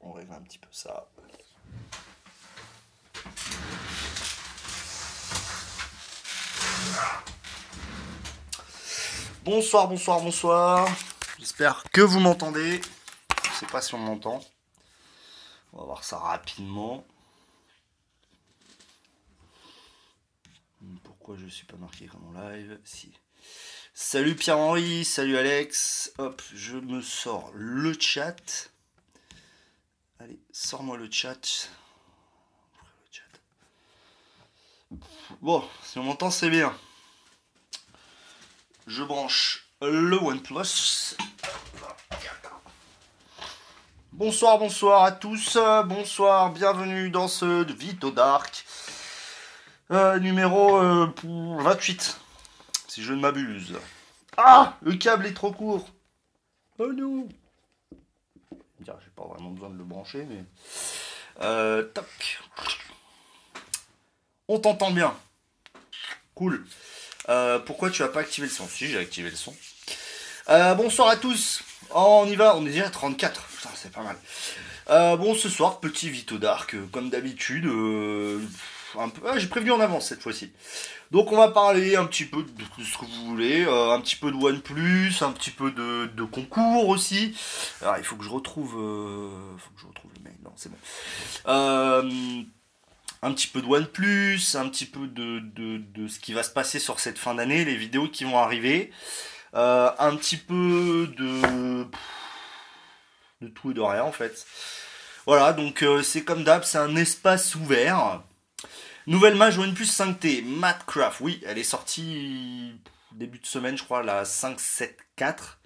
On règle un petit peu ça. Bonsoir, bonsoir, bonsoir. J'espère que vous m'entendez. Je sais pas si on m'entend. On va voir ça rapidement. Pourquoi je suis pas marqué comme en live Si. Salut Pierre-Henri, salut Alex. Hop, je me sors le chat. Allez, sors-moi le chat. Bon, si on m'entend, c'est bien. Je branche le OnePlus. Bonsoir, bonsoir à tous. Bonsoir, bienvenue dans ce Vito Dark. Euh, numéro 28, euh, si je ne m'abuse. Ah Le câble est trop court. Oh non vraiment besoin de le brancher, mais... Euh, toc. On t'entend bien. Cool. Euh, pourquoi tu as pas activé le son? Si, j'ai activé le son. Euh, bonsoir à tous. Oh, on y va, on est déjà 34. Putain, c'est pas mal. Bon, ce soir, petit Vito Dark, comme d'habitude. un peu... Ah, j'ai prévenu en avance cette fois-ci. Donc, on va parler un petit peu de ce que vous voulez. un petit peu de OnePlus, un petit peu de, concours aussi. Alors, il faut que je retrouve. Il faut que je retrouve le mail. Non, c'est bon. Euh un petit peu de OnePlus, un petit peu de, de, ce qui va se passer sur cette fin d'année, les vidéos qui vont arriver, euh, un petit peu de, de tout et de rien en fait. Voilà, donc euh, c'est comme d'hab, c'est un espace ouvert. Nouvelle mage OnePlus 5T, Madcraft, oui, elle est sortie début de semaine, je crois, la 574.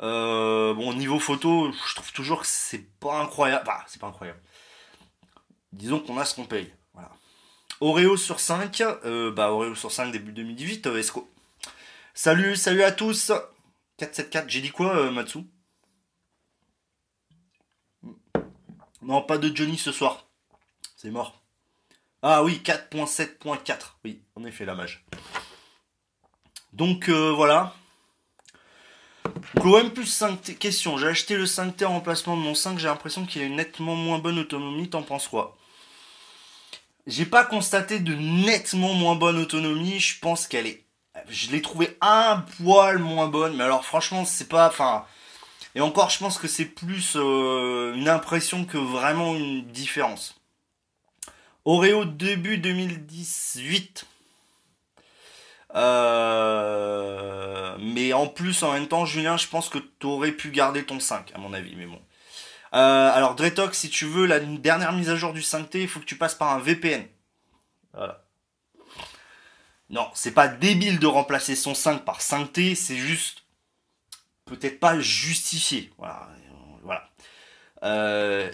Euh, bon, niveau photo, je trouve toujours que c'est pas incroyable. Bah, c'est pas incroyable. Disons qu'on a ce qu'on paye. Oreo sur 5, euh, bah Oreo sur 5 début 2018, euh, Esco. Salut, salut à tous 474, j'ai dit quoi Matsu? Non, pas de Johnny ce soir. C'est mort. Ah oui, 4.7.4. Oui, en effet, la mage. Donc voilà. Donc, plus 5T. Question, j'ai acheté le 5T en remplacement de mon 5, j'ai l'impression qu'il a une nettement moins bonne autonomie, t'en penses quoi? J'ai pas constaté de nettement moins bonne autonomie. Je pense qu'elle est. Je l'ai trouvé un poil moins bonne, mais alors franchement, c'est pas. Enfin. Et encore, je pense que c'est plus euh, une impression que vraiment une différence. Oreo début 2018. Euh, mais en plus, en même temps, Julien, je pense que tu aurais pu garder ton 5, à mon avis. Mais bon. Euh, alors Dretox, si tu veux la dernière mise à jour du 5T, il faut que tu passes par un VPN. Voilà. Non, c'est pas débile de remplacer son 5 par 5T, c'est juste peut-être pas justifié. Voilà. voilà. Euh,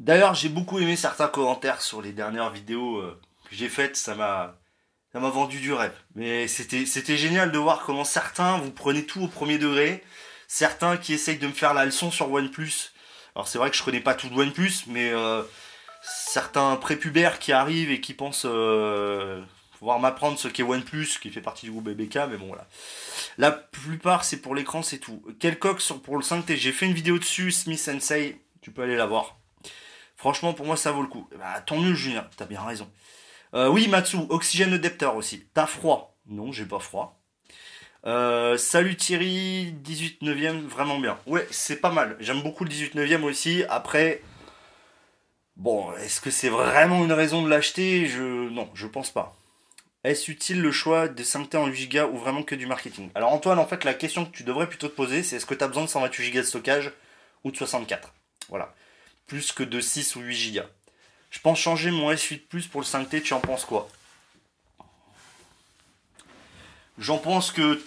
d'ailleurs, j'ai beaucoup aimé certains commentaires sur les dernières vidéos euh, que j'ai faites. Ça m'a, vendu du rêve. Mais c'était, génial de voir comment certains vous prenez tout au premier degré. Certains qui essayent de me faire la leçon sur OnePlus alors c'est vrai que je connais pas tout de OnePlus, mais euh, certains prépubères qui arrivent et qui pensent euh, pouvoir m'apprendre ce qu'est OnePlus, qui fait partie du groupe BBK, mais bon voilà. La plupart c'est pour l'écran, c'est tout. Quel coq pour le 5T J'ai fait une vidéo dessus, Smith Sensei, tu peux aller la voir. Franchement, pour moi, ça vaut le coup. Bah, tant mieux, Julien, t'as bien raison. Euh, oui, Matsu, oxygène adapteur aussi. T'as froid Non, j'ai pas froid. Euh, salut Thierry, 18 9 vraiment bien. Ouais, c'est pas mal. J'aime beaucoup le 18 9 aussi. Après, bon, est-ce que c'est vraiment une raison de l'acheter? Je Non, je pense pas. Est-ce utile le choix de 5T en 8 Go ou vraiment que du marketing? Alors Antoine, en fait, la question que tu devrais plutôt te poser, c'est est-ce que tu as besoin de 128 Go de stockage ou de 64 Voilà. Plus que de 6 ou 8 Go. Je pense changer mon S8 Plus pour le 5T, tu en penses quoi? J'en pense que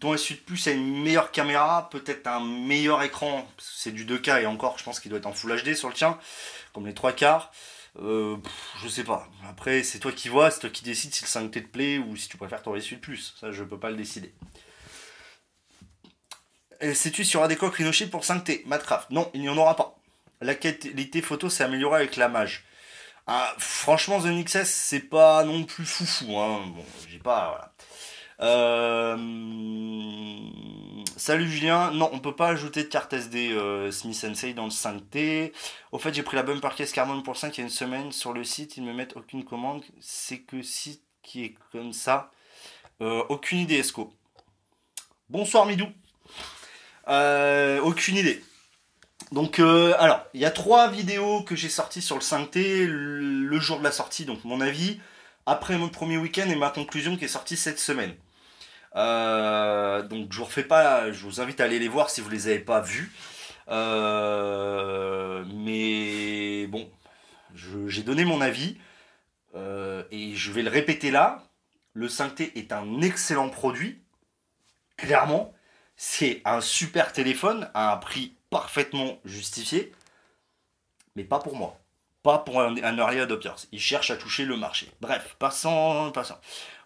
ton S8 Plus a une meilleure caméra, peut-être un meilleur écran, c'est du 2K et encore, je pense qu'il doit être en Full HD sur le tien, comme les trois quarts. Euh, je sais pas. Après, c'est toi qui vois, c'est toi qui décides si le 5T te plaît ou si tu préfères ton S8 Plus. Ça, je peux pas le décider. Sais-tu s'il y aura des coques Rhino pour 5T Madcraft Non, il n'y en aura pas. La qualité photo s'est améliorée avec la mage. Ah, franchement, The NXS, c'est pas non plus foufou. Hein. Bon, j'ai pas. Euh, Salut Julien. Non, on peut pas ajouter de carte SD euh, Smith Sensei dans le 5T. Au fait, j'ai pris la bumper case Carbon pour le 5 il y a une semaine. Sur le site, ils ne me mettent aucune commande. C'est que site qui est comme ça. Euh, aucune idée, Esco. Bonsoir Midou. Aucune idée. Donc, alors, il y a trois vidéos que j'ai sorties sur le 5T le jour de la sortie, donc mon avis, après mon premier week-end et ma conclusion qui est sortie cette semaine. Euh, donc je vous refais pas, je vous invite à aller les voir si vous les avez pas vus. Euh, mais bon, j'ai donné mon avis euh, et je vais le répéter là. Le 5T est un excellent produit, clairement. C'est un super téléphone à un prix parfaitement justifié, mais pas pour moi. Pas pour un, un early adopter. Il cherche à toucher le marché. Bref, passons, passons.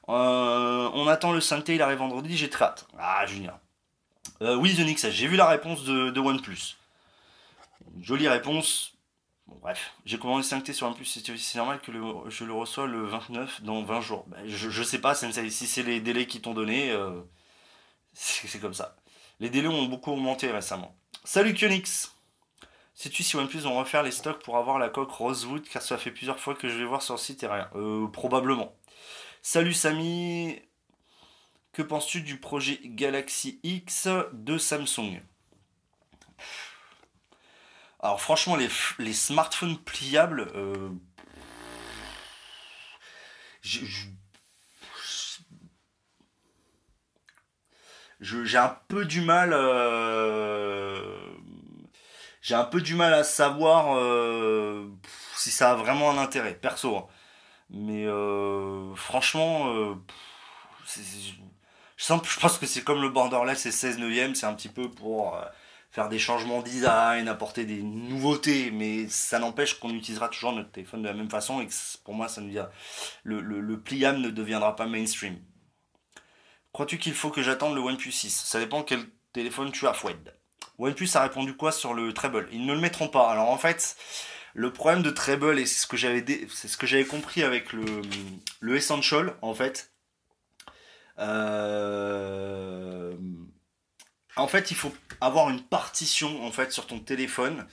Euh, on attend le 5T, il arrive vendredi, j'ai très hâte. Ah, Julien. Euh, oui, The j'ai vu la réponse de, OnePlus. Jolie réponse. Bon, bref, j'ai commandé le 5T sur OnePlus, c'est normal que je le reçois le 29 dans 20 jours. Ben, je, sais pas, si c'est les délais qui t'ont donné, euh, c'est comme ça. Les délais ont beaucoup augmenté récemment. Salut Kionix. Sais-tu si OnePlus vont refaire les stocks pour avoir la coque Rosewood car ça fait plusieurs fois que je vais voir sur le site et rien. Probablement. Salut Samy, que penses-tu du projet Galaxy X de Samsung? Alors franchement, les, smartphones pliables, euh, j'ai un peu du mal. Euh, j'ai un peu du mal à savoir euh, si ça a vraiment un intérêt, perso. Hein. Mais euh, franchement, je, pense que c'est comme le borderless et 16 neuvième, c'est un petit peu pour faire des changements design, apporter des nouveautés, mais ça n'empêche qu'on utilisera toujours notre téléphone de la même façon et que pour moi, ça ne vient, le, le, pliable ne deviendra pas mainstream. Crois-tu qu'il faut que j'attende le OnePlus 6 Ça dépend quel téléphone tu as, Foued. OnePlus a répondu quoi sur le treble? Ils ne le mettront pas. Alors en fait, le problème de Treble, et c'est ce que j'avais compris avec le, le Essential, en fait. Euh, en fait, il faut avoir une partition en fait sur ton téléphone.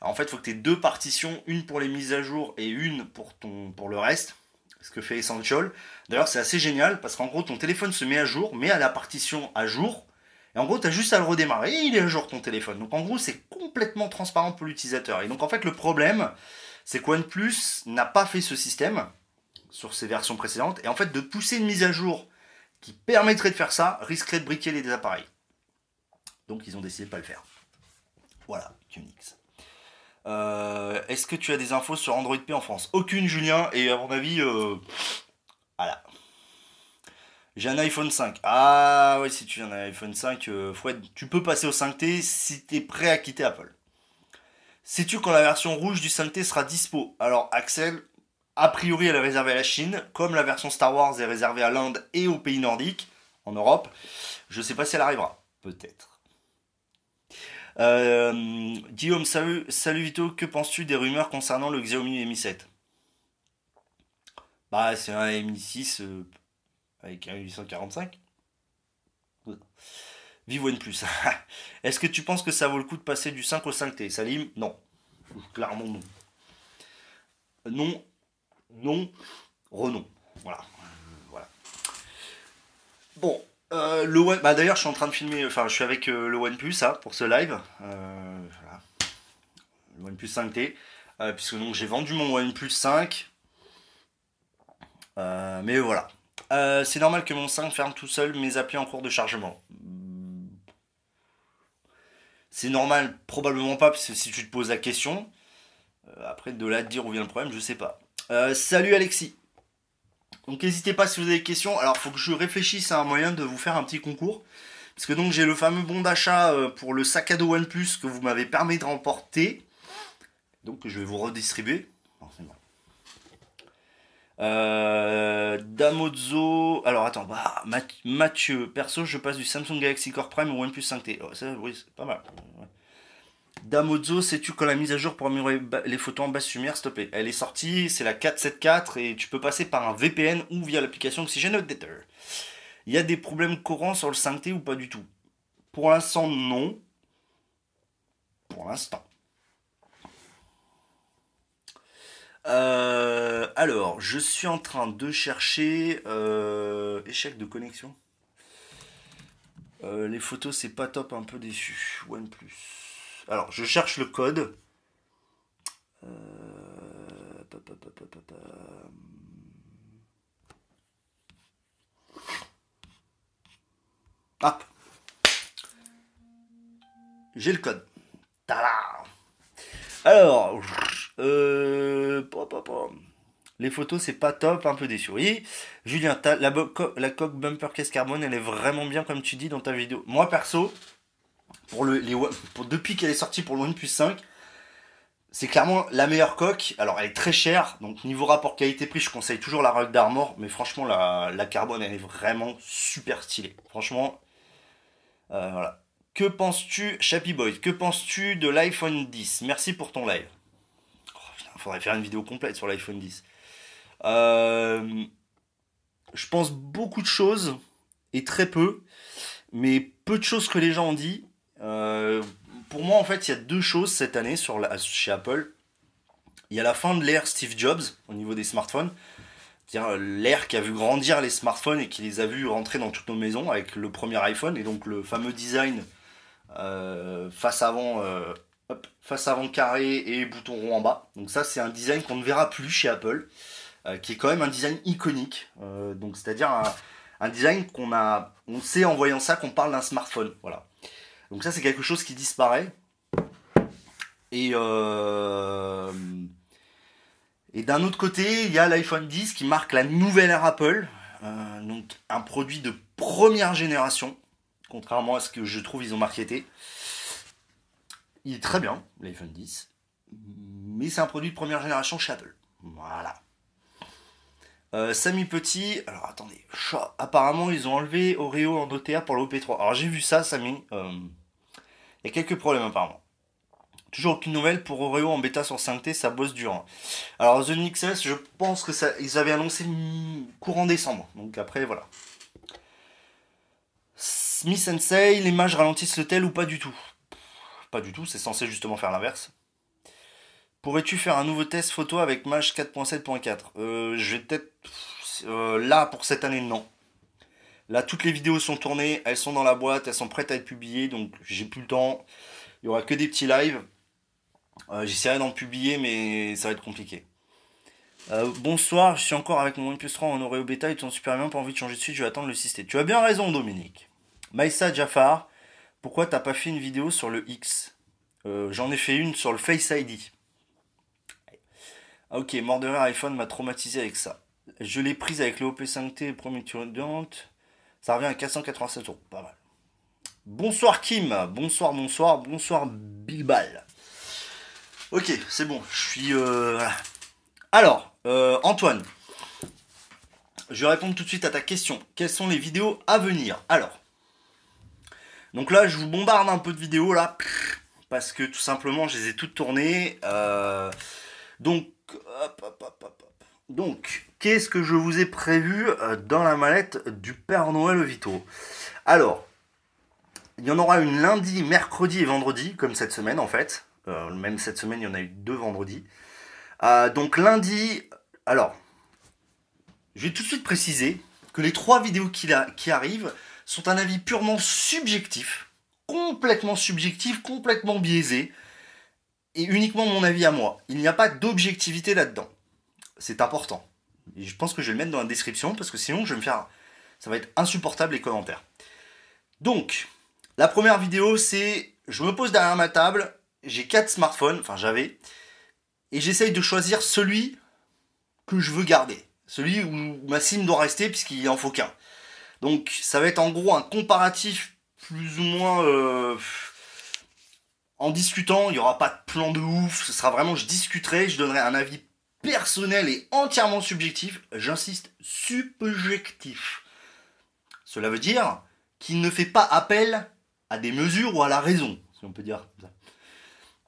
En fait, il faut que tu aies deux partitions, une pour les mises à jour et une pour, ton, pour le reste. Ce que fait Essential. D'ailleurs, c'est assez génial parce qu'en gros, ton téléphone se met à jour, met à la partition à jour et en gros, tu juste à le redémarrer et il est à jour ton téléphone. Donc en gros, c'est complètement transparent pour l'utilisateur. Et donc en fait, le problème, c'est qu'OnePlus n'a pas fait ce système sur ses versions précédentes. Et en fait, de pousser une mise à jour qui permettrait de faire ça risquerait de briquer les appareils. Donc ils ont décidé de pas le faire. Voilà, Unix. Euh, est-ce que tu as des infos sur Android P en France? Aucune, Julien. Et à mon avis, euh, voilà. J'ai un iPhone 5. Ah ouais, si tu as un iPhone 5, euh, tu peux passer au 5T si tu es prêt à quitter Apple. Sais-tu quand la version rouge du 5T sera dispo? Alors Axel, a priori elle est réservée à la Chine, comme la version Star Wars est réservée à l'Inde et aux pays nordiques, en Europe. Je sais pas si elle arrivera. Peut-être. Euh, Guillaume, salut, salut Vito, que penses-tu des rumeurs concernant le Xiaomi Mi 7 Bah c'est un Mi 6 avec un 845. Vive OnePlus. Est-ce que tu penses que ça vaut le coup de passer du 5 au 5T Salim Non. Clairement non. Non, non, renom. Voilà. voilà. Bon, euh, le One... bah, d'ailleurs, je suis en train de filmer, enfin, je suis avec euh, le OnePlus hein, pour ce live. Euh, Le OnePlus 5T. puisque donc j'ai vendu mon OnePlus 5. mais voilà. C'est normal que mon 5 ferme tout seul mes applis en cours de chargement. C'est normal, probablement pas, parce que si tu te poses la question, après de là te dire où vient le problème, je sais pas. Salut Alexis. Donc n'hésitez pas si vous avez des questions. Alors faut que je réfléchisse à un moyen de vous faire un petit concours. Parce que donc j'ai le fameux bon d'achat pour le sac à dos OnePlus que vous m'avez permis de remporter. Donc je vais vous redistribuer. Euh, Damozo. Alors attends, bah, Mathieu, perso, je passe du Samsung Galaxy Core Prime au OnePlus 5T. Oh, ça, oui, c'est pas mal. Damozo, sais-tu quand la mise à jour pour améliorer les photos en basse lumière, s'il Elle est sortie, c'est la 474 et tu peux passer par un VPN ou via l'application Oxygen Updater. Il y a des problèmes courants sur le 5T ou pas du tout? Pour l'instant, non. Pour l'instant. Euh, alors, je suis en train de chercher euh, échec de connexion. Euh, les photos, c'est pas top, un peu déçu. OnePlus. Alors, je cherche le code. Ah J'ai le code. Alors, euh, les photos, c'est pas top, un peu déçu. Oui, Julien, la, la coque bumper caisse carbone, elle est vraiment bien, comme tu dis dans ta vidéo. Moi, perso, pour le, les, depuis qu'elle est sortie pour le OnePlus 5, c'est clairement la meilleure coque. Alors, elle est très chère, donc niveau rapport qualité-prix, je conseille toujours la Rock d'Armor, mais franchement, la, la carbone, elle est vraiment super stylée. Franchement, euh, voilà. Que penses-tu, Chappy Boy, que penses-tu de l'iPhone 10 Merci pour ton live. Il faudrait faire une vidéo complète sur l'iPhone 10. Euh, je pense beaucoup de choses et très peu, mais peu de choses que les gens ont dit. Euh, pour moi, en fait, il y a deux choses cette année sur chez Apple. Il y a la fin de l'ère Steve Jobs au niveau des smartphones. L'ère qui a vu grandir les smartphones et qui les a vus rentrer dans toutes nos maisons avec le premier iPhone et donc le fameux design euh, face avant face avant carré et bouton rond en bas. Donc ça c'est un design qu'on ne verra plus chez Apple, euh, qui est quand même un design iconique. Euh, donc c'est-à-dire un, design qu'on a, on sait en voyant ça qu'on parle d'un smartphone. Voilà. Donc ça c'est quelque chose qui disparaît. Et euh, d'un autre côté, il y a l'iPhone 10 qui marque la nouvelle ère Apple. donc un produit de première génération, contrairement à ce que je trouve ils ont marketé. Il est très bien, l'iPhone 10. Mais c'est un produit de première génération chez Apple. Voilà. Euh, Samy Petit, alors attendez, apparemment ils ont enlevé Oreo en OTA pour l'OP3. Alors j'ai vu ça, Samy. Euh, il y a quelques problèmes apparemment. Toujours aucune nouvelle pour Oreo en bêta sur 5T, ça bosse dur. Hein. Alors The NXS, je pense que ça, ils avaient annoncé courant décembre. Donc après voilà. Smith Sensei, les mages ralentissent le tel ou pas du tout? Pas du tout, c'est censé justement faire l'inverse. Pourrais-tu faire un nouveau test photo avec Mage 4.7.4 euh, Je vais peut-être... Euh, là, pour cette année, non. Là, toutes les vidéos sont tournées, elles sont dans la boîte, elles sont prêtes à être publiées, donc j'ai plus le temps. Il y aura que des petits lives. Euh, j'essaierai d'en publier, mais ça va être compliqué. bonsoir, je suis encore avec mon OnePlus 3 en Oreo Beta, ils sont super bien, pas envie de changer de suite, je vais attendre le système. Tu as bien raison, Dominique. Maïssa Jafar, pourquoi t'as pas fait une vidéo sur le X? Euh, J'en ai fait une sur le Face ID. Ah, ok, mort iPhone m'a traumatisé avec ça. Je l'ai prise avec le OP5T premier étudiante. Ça revient à 487 euros. Pas mal. Bonsoir Kim. Bonsoir, bonsoir, bonsoir Bilbal. Ok, c'est bon. Je suis. Euh, Alors, euh, Antoine. Je vais répondre tout de suite à ta question. Quelles sont les vidéos à venir? Alors, donc là, je vous bombarde un peu de vidéos là, parce que tout simplement, je les ai toutes tournées. Euh, donc, donc, qu'est-ce que je vous ai prévu euh, dans la mallette du Père Noël Vito? Alors, il y en aura une lundi, mercredi et vendredi, comme cette semaine en fait. Euh, même cette semaine, il y en a eu deux vendredis. donc lundi, alors, je vais tout de suite préciser que les trois vidéos qui arrivent sont un avis purement subjectif, complètement subjectif, complètement biaisé, et uniquement mon avis à moi. Il n'y a pas d'objectivité là-dedans. C'est important. Et je pense que je vais le mettre dans la description parce que sinon je vais me faire. Ça va être insupportable les commentaires. Donc, la première vidéo, c'est je me pose derrière ma table, j'ai quatre smartphones, enfin j'avais, et j'essaye de choisir celui que je veux garder. Celui où ma SIM doit rester puisqu'il en faut qu'un. Donc ça va être en gros un comparatif plus ou moins euh, en discutant. Il n'y aura pas de plan de ouf. Ce sera vraiment, je discuterai, je donnerai un avis personnel et entièrement subjectif. J'insiste, subjectif. Cela veut dire qu'il ne fait pas appel à des mesures ou à la raison, si on peut dire ça.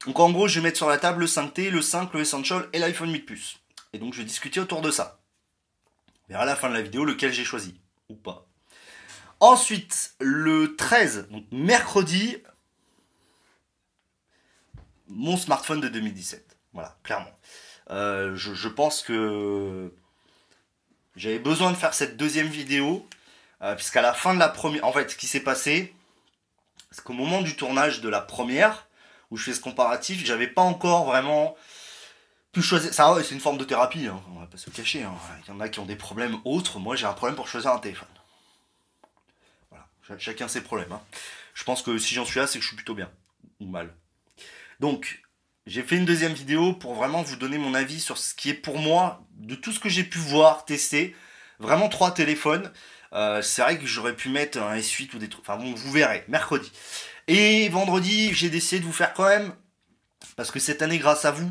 Donc en gros, je vais mettre sur la table le 5T, le 5, le Essential et l'iPhone 8 Plus. Et donc je vais discuter autour de ça. On verra la fin de la vidéo lequel j'ai choisi. Ou pas. Ensuite, le 13, donc mercredi, mon smartphone de 2017. Voilà, clairement. Euh, je, pense que j'avais besoin de faire cette deuxième vidéo, euh, puisqu'à la fin de la première... En fait, ce qui s'est passé, c'est qu'au moment du tournage de la première, où je fais ce comparatif, j'avais pas encore vraiment pu choisir. Ça, c'est une forme de thérapie, hein, on va pas se cacher. Hein. Il y en a qui ont des problèmes autres. Moi, j'ai un problème pour choisir un téléphone. Voilà, chacun ses problèmes. Hein. Je pense que si j'en suis là, c'est que je suis plutôt bien. Ou mal. Donc, j'ai fait une deuxième vidéo pour vraiment vous donner mon avis sur ce qui est pour moi, de tout ce que j'ai pu voir, tester. Vraiment trois téléphones. Euh, c'est vrai que j'aurais pu mettre un S8 ou des trucs. Enfin bon, vous verrez, mercredi. Et vendredi, j'ai décidé de vous faire quand même, parce que cette année, grâce à vous,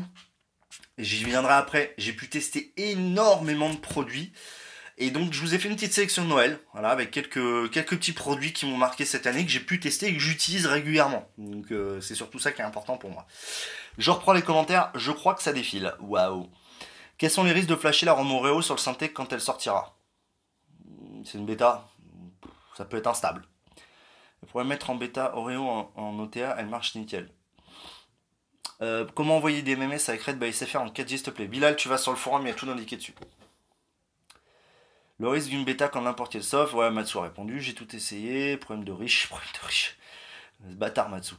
j'y viendrai après, j'ai pu tester énormément de produits. Et donc je vous ai fait une petite sélection de Noël, voilà, avec quelques, quelques petits produits qui m'ont marqué cette année, que j'ai pu tester et que j'utilise régulièrement. Donc euh, c'est surtout ça qui est important pour moi. Je reprends les commentaires, je crois que ça défile. Waouh. Quels sont les risques de flasher la ROM Oreo sur le synthé quand elle sortira? C'est une bêta, ça peut être instable. Vous pourrait mettre en bêta Oreo en, OTA, elle marche nickel. Euh, comment envoyer des MMS avec Red by SFR en 4G s'il te plaît? Bilal, tu vas sur le forum, il y a tout indiqué dessus. Le risque d'une bêta quand n'importe quel soft, ouais, Matsu a répondu, j'ai tout essayé, problème de riche, problème de riche. Ce bâtard Matsu.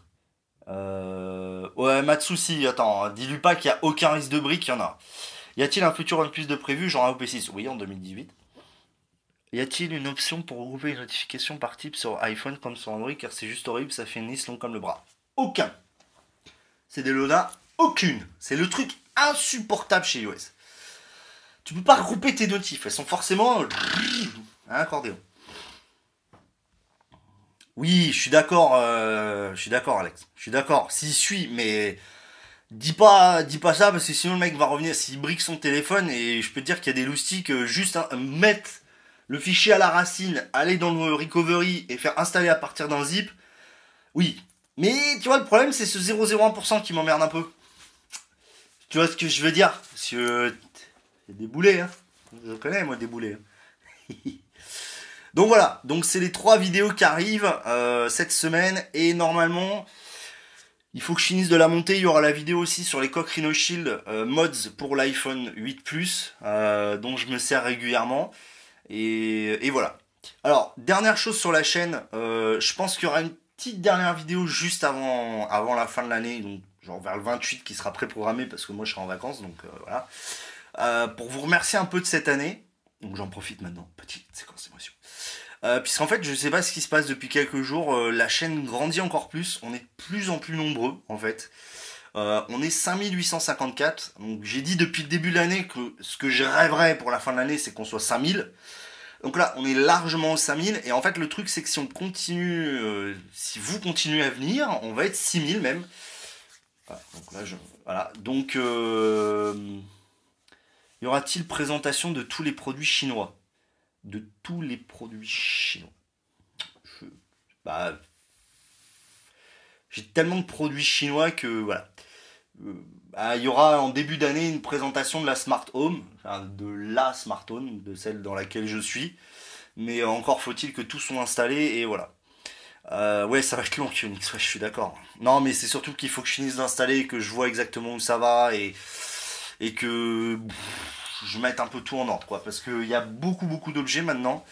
Euh... Ouais, Matsu, si, attends, dis-lui pas qu'il n'y a aucun risque de brique, il y en a. Y a-t-il un futur OnePlus de prévu, genre un OP6 Oui, en 2018. Y a-t-il une option pour regrouper une notification par type sur iPhone comme sur Android Car c'est juste horrible, ça fait une liste longue comme le bras? Aucun. C'est des Loda, aucune. C'est le truc insupportable chez iOS. Tu peux pas regrouper tes notifs, elles sont forcément. Un accordéon. Oui, je suis d'accord, euh, je suis d'accord, Alex. Je suis d'accord. S'il suit, mais dis pas, dis pas ça parce que sinon le mec va revenir. S'il brique son téléphone et je peux te dire qu'il y a des loustiques euh, juste mettre le fichier à la racine, aller dans le recovery et faire installer à partir d'un zip. Oui, mais tu vois le problème c'est ce 0,01% qui m'emmerde un peu. Tu vois ce que je veux dire? Des boulets, hein. Je connais, moi, des boulets. Hein. donc voilà, donc c'est les trois vidéos qui arrivent euh, cette semaine. Et normalement, il faut que je finisse de la monter. Il y aura la vidéo aussi sur les coques Rhino Shield euh, mods pour l'iPhone 8 Plus, euh, dont je me sers régulièrement. Et, voilà. Alors, dernière chose sur la chaîne, je pense qu'il y aura une petite dernière vidéo juste avant, avant la fin de l'année, donc genre vers le 28 qui sera préprogrammé parce que moi je serai en vacances, donc voilà. Euh, pour vous remercier un peu de cette année. Donc j'en profite maintenant, petite séquence d'émotion. Euh, puisqu'en fait, je sais pas ce qui se passe depuis quelques jours, euh, la chaîne grandit encore plus, on est de plus en plus nombreux en fait. on est 5854, donc j'ai dit depuis le début de l'année que ce que je rêverais pour la fin de l'année, c'est qu'on soit 5000. Donc là, on est largement aux 5000, et en fait, le truc, c'est que si on continue, si vous continuez à venir, on va être 6000 même. Voilà, donc là, je, voilà, donc... Y aura-t-il présentation de tous les produits chinois? De tous les produits chinois. bah, j'ai tellement de produits chinois que voilà. Euh, bah, il y aura en début d'année une présentation de la Smart Home, de la Smart Home, de celle dans laquelle je suis. Mais encore faut-il que tout soit installé et voilà. Euh, ouais, ça va être long, QNX, ouais, je suis d'accord. Non, mais c'est surtout qu'il faut que je finisse d'installer, que je vois exactement où ça va et et que je mette un peu tout en ordre, quoi, parce qu'il y a beaucoup, beaucoup d'objets maintenant.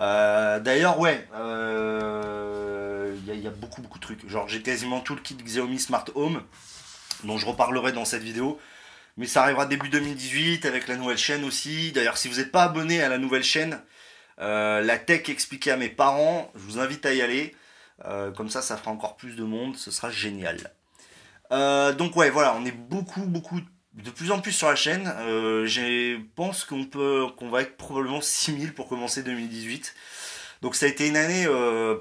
Euh, d'ailleurs, ouais, euh, il y, a beaucoup, beaucoup de trucs. Genre, j'ai quasiment tout le kit Xiaomi Smart Home, dont je reparlerai dans cette vidéo. Mais ça arrivera début 2018 avec la nouvelle chaîne aussi. D'ailleurs, si vous n'êtes pas abonné à la nouvelle chaîne, euh, la tech expliquée à mes parents, je vous invite à y aller. comme ça, ça fera encore plus de monde, ce sera génial. donc ouais, voilà, on est beaucoup, beaucoup de plus en plus sur la chaîne. Euh, je pense qu'on peut, qu'on va être probablement 6000 pour commencer 2018. Donc ça a été une année euh,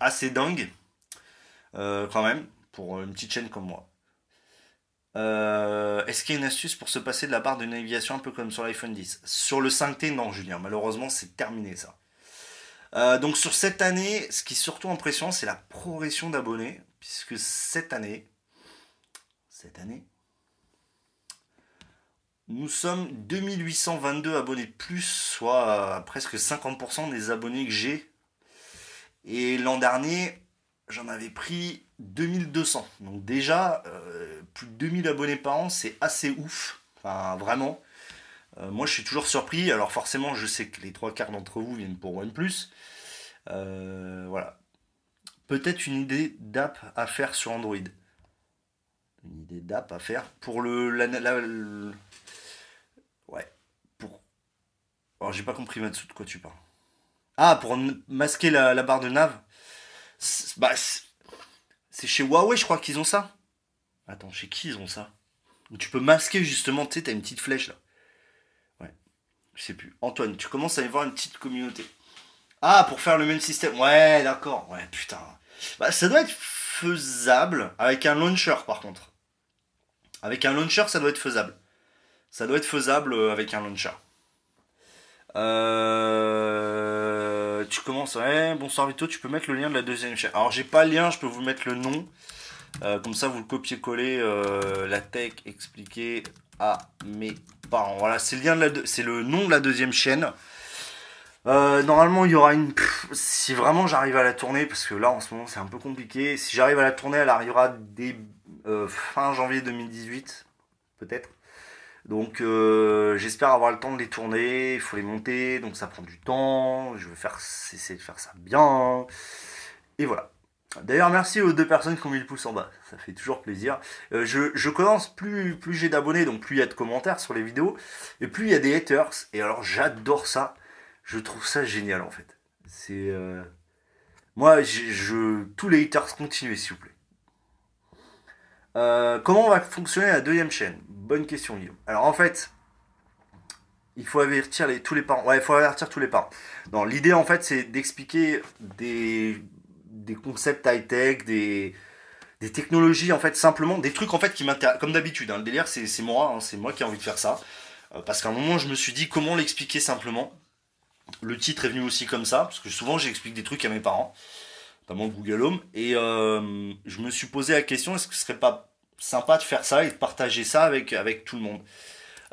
assez dingue, euh, quand même, pour une petite chaîne comme moi. Est-ce qu'il y a une astuce pour se passer de la barre de navigation un peu comme sur l'iPhone 10 Sur le 5T, non, Julien. Malheureusement, c'est terminé ça. donc sur cette année, ce qui est surtout impressionnant, c'est la progression d'abonnés, puisque cette année, cette année, nous sommes 2822 abonnés de plus, soit presque 50% des abonnés que j'ai Et l'an dernier, j'en avais pris 2200. Donc déjà, euh, plus de 2000 abonnés par an, c'est assez ouf. Enfin, vraiment. Euh, moi, je suis toujours surpris. Alors forcément, je sais que les trois quarts d'entre vous viennent pour OnePlus. Euh, voilà. Peut-être une idée d'app à faire sur Android. Une idée d'app à faire pour le, Ouais. Pour. Alors, j'ai pas compris Matsu de quoi tu parles. Ah, pour masquer la, barre de nav bah, c'est chez Huawei, je crois qu'ils ont ça. Attends, chez qui ils ont ça? Tu peux masquer justement, tu sais, t'as une petite flèche là. Ouais, je sais plus. Antoine, tu commences à y voir une petite communauté. Ah, pour faire le même système. Ouais, d'accord. Ouais, putain. Bah, ça doit être faisable avec un launcher par contre. Avec un launcher, ça doit être faisable. Ça doit être faisable euh, avec un launcher. Euh, tu commences, bonsoir Vito, tu peux mettre le lien de la deuxième chaîne. Alors j'ai pas le lien, je peux vous mettre le nom. Euh, comme ça vous le copiez-collez, euh, la tech expliquée à mes parents. Voilà, c'est le, de le nom de la deuxième chaîne. normalement il y aura une... si vraiment j'arrive à la tourner, parce que là en ce moment c'est un peu compliqué, si j'arrive à la tourner, elle arrivera dès fin janvier 2018, peut-être. Donc euh, j'espère avoir le temps de les tourner, il faut les monter, donc ça prend du temps, je vais faire, essayer de faire ça bien. Et voilà. D'ailleurs, merci aux deux personnes qui ont mis le pouce en bas, ça fait toujours plaisir. Euh, je, commence, plus, plus j'ai d'abonnés, donc plus il y a de commentaires sur les vidéos, et plus il y a des haters, et alors j'adore ça, je trouve ça génial en fait. C'est... Euh, moi, je, tous les haters, continuez s'il vous plaît. Comment va fonctionner la deuxième chaîne? Bonne question, Guillaume. Alors en fait, il faut avertir tous les parents. Ouais, il faut avertir tous les parents. L'idée en fait, c'est d'expliquer des, concepts high-tech, des, des technologies en fait, simplement, des trucs en fait qui m'intéressent. Comme d'habitude, hein, le délire, c'est moi, hein, c'est moi qui ai envie de faire ça. Euh, parce qu'à un moment, je me suis dit comment l'expliquer simplement? Le titre est venu aussi comme ça, parce que souvent j'explique des trucs à mes parents, notamment Google Home, et euh, je me suis posé la question est-ce que ce serait pas sympa de faire ça et de partager ça avec, avec tout le monde?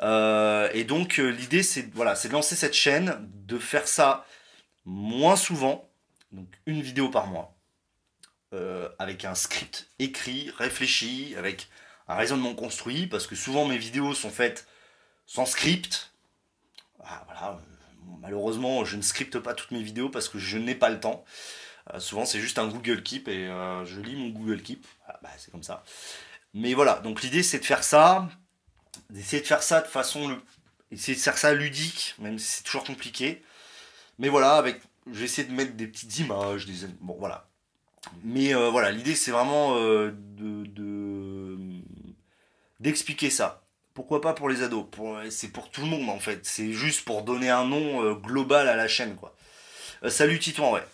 Euh, et donc euh, l'idée c'est voilà, de lancer cette chaîne, de faire ça moins souvent, donc une vidéo par mois, avec un script écrit, réfléchi, avec un raisonnement construit, parce que souvent mes vidéos sont faites sans script. Ah, voilà, malheureusement je ne scripte pas toutes mes vidéos parce que je n'ai pas le temps. Souvent c'est juste un Google Keep et je lis mon Google Keep. Ah, bah, c'est comme ça. Mais voilà, donc l'idée c'est de faire ça, d'essayer de faire ça de façon, essayer de faire ça ludique, même si c'est toujours compliqué. Mais voilà, avec, je vais essayer de mettre des petites images, des, bon voilà. Mais euh, voilà, l'idée c'est vraiment euh, de, d'expliquer ça. Pourquoi pas pour les ados? C'est pour tout le monde en fait. C'est juste pour donner un nom euh, global à la chaîne quoi. salut Titouan, ouais.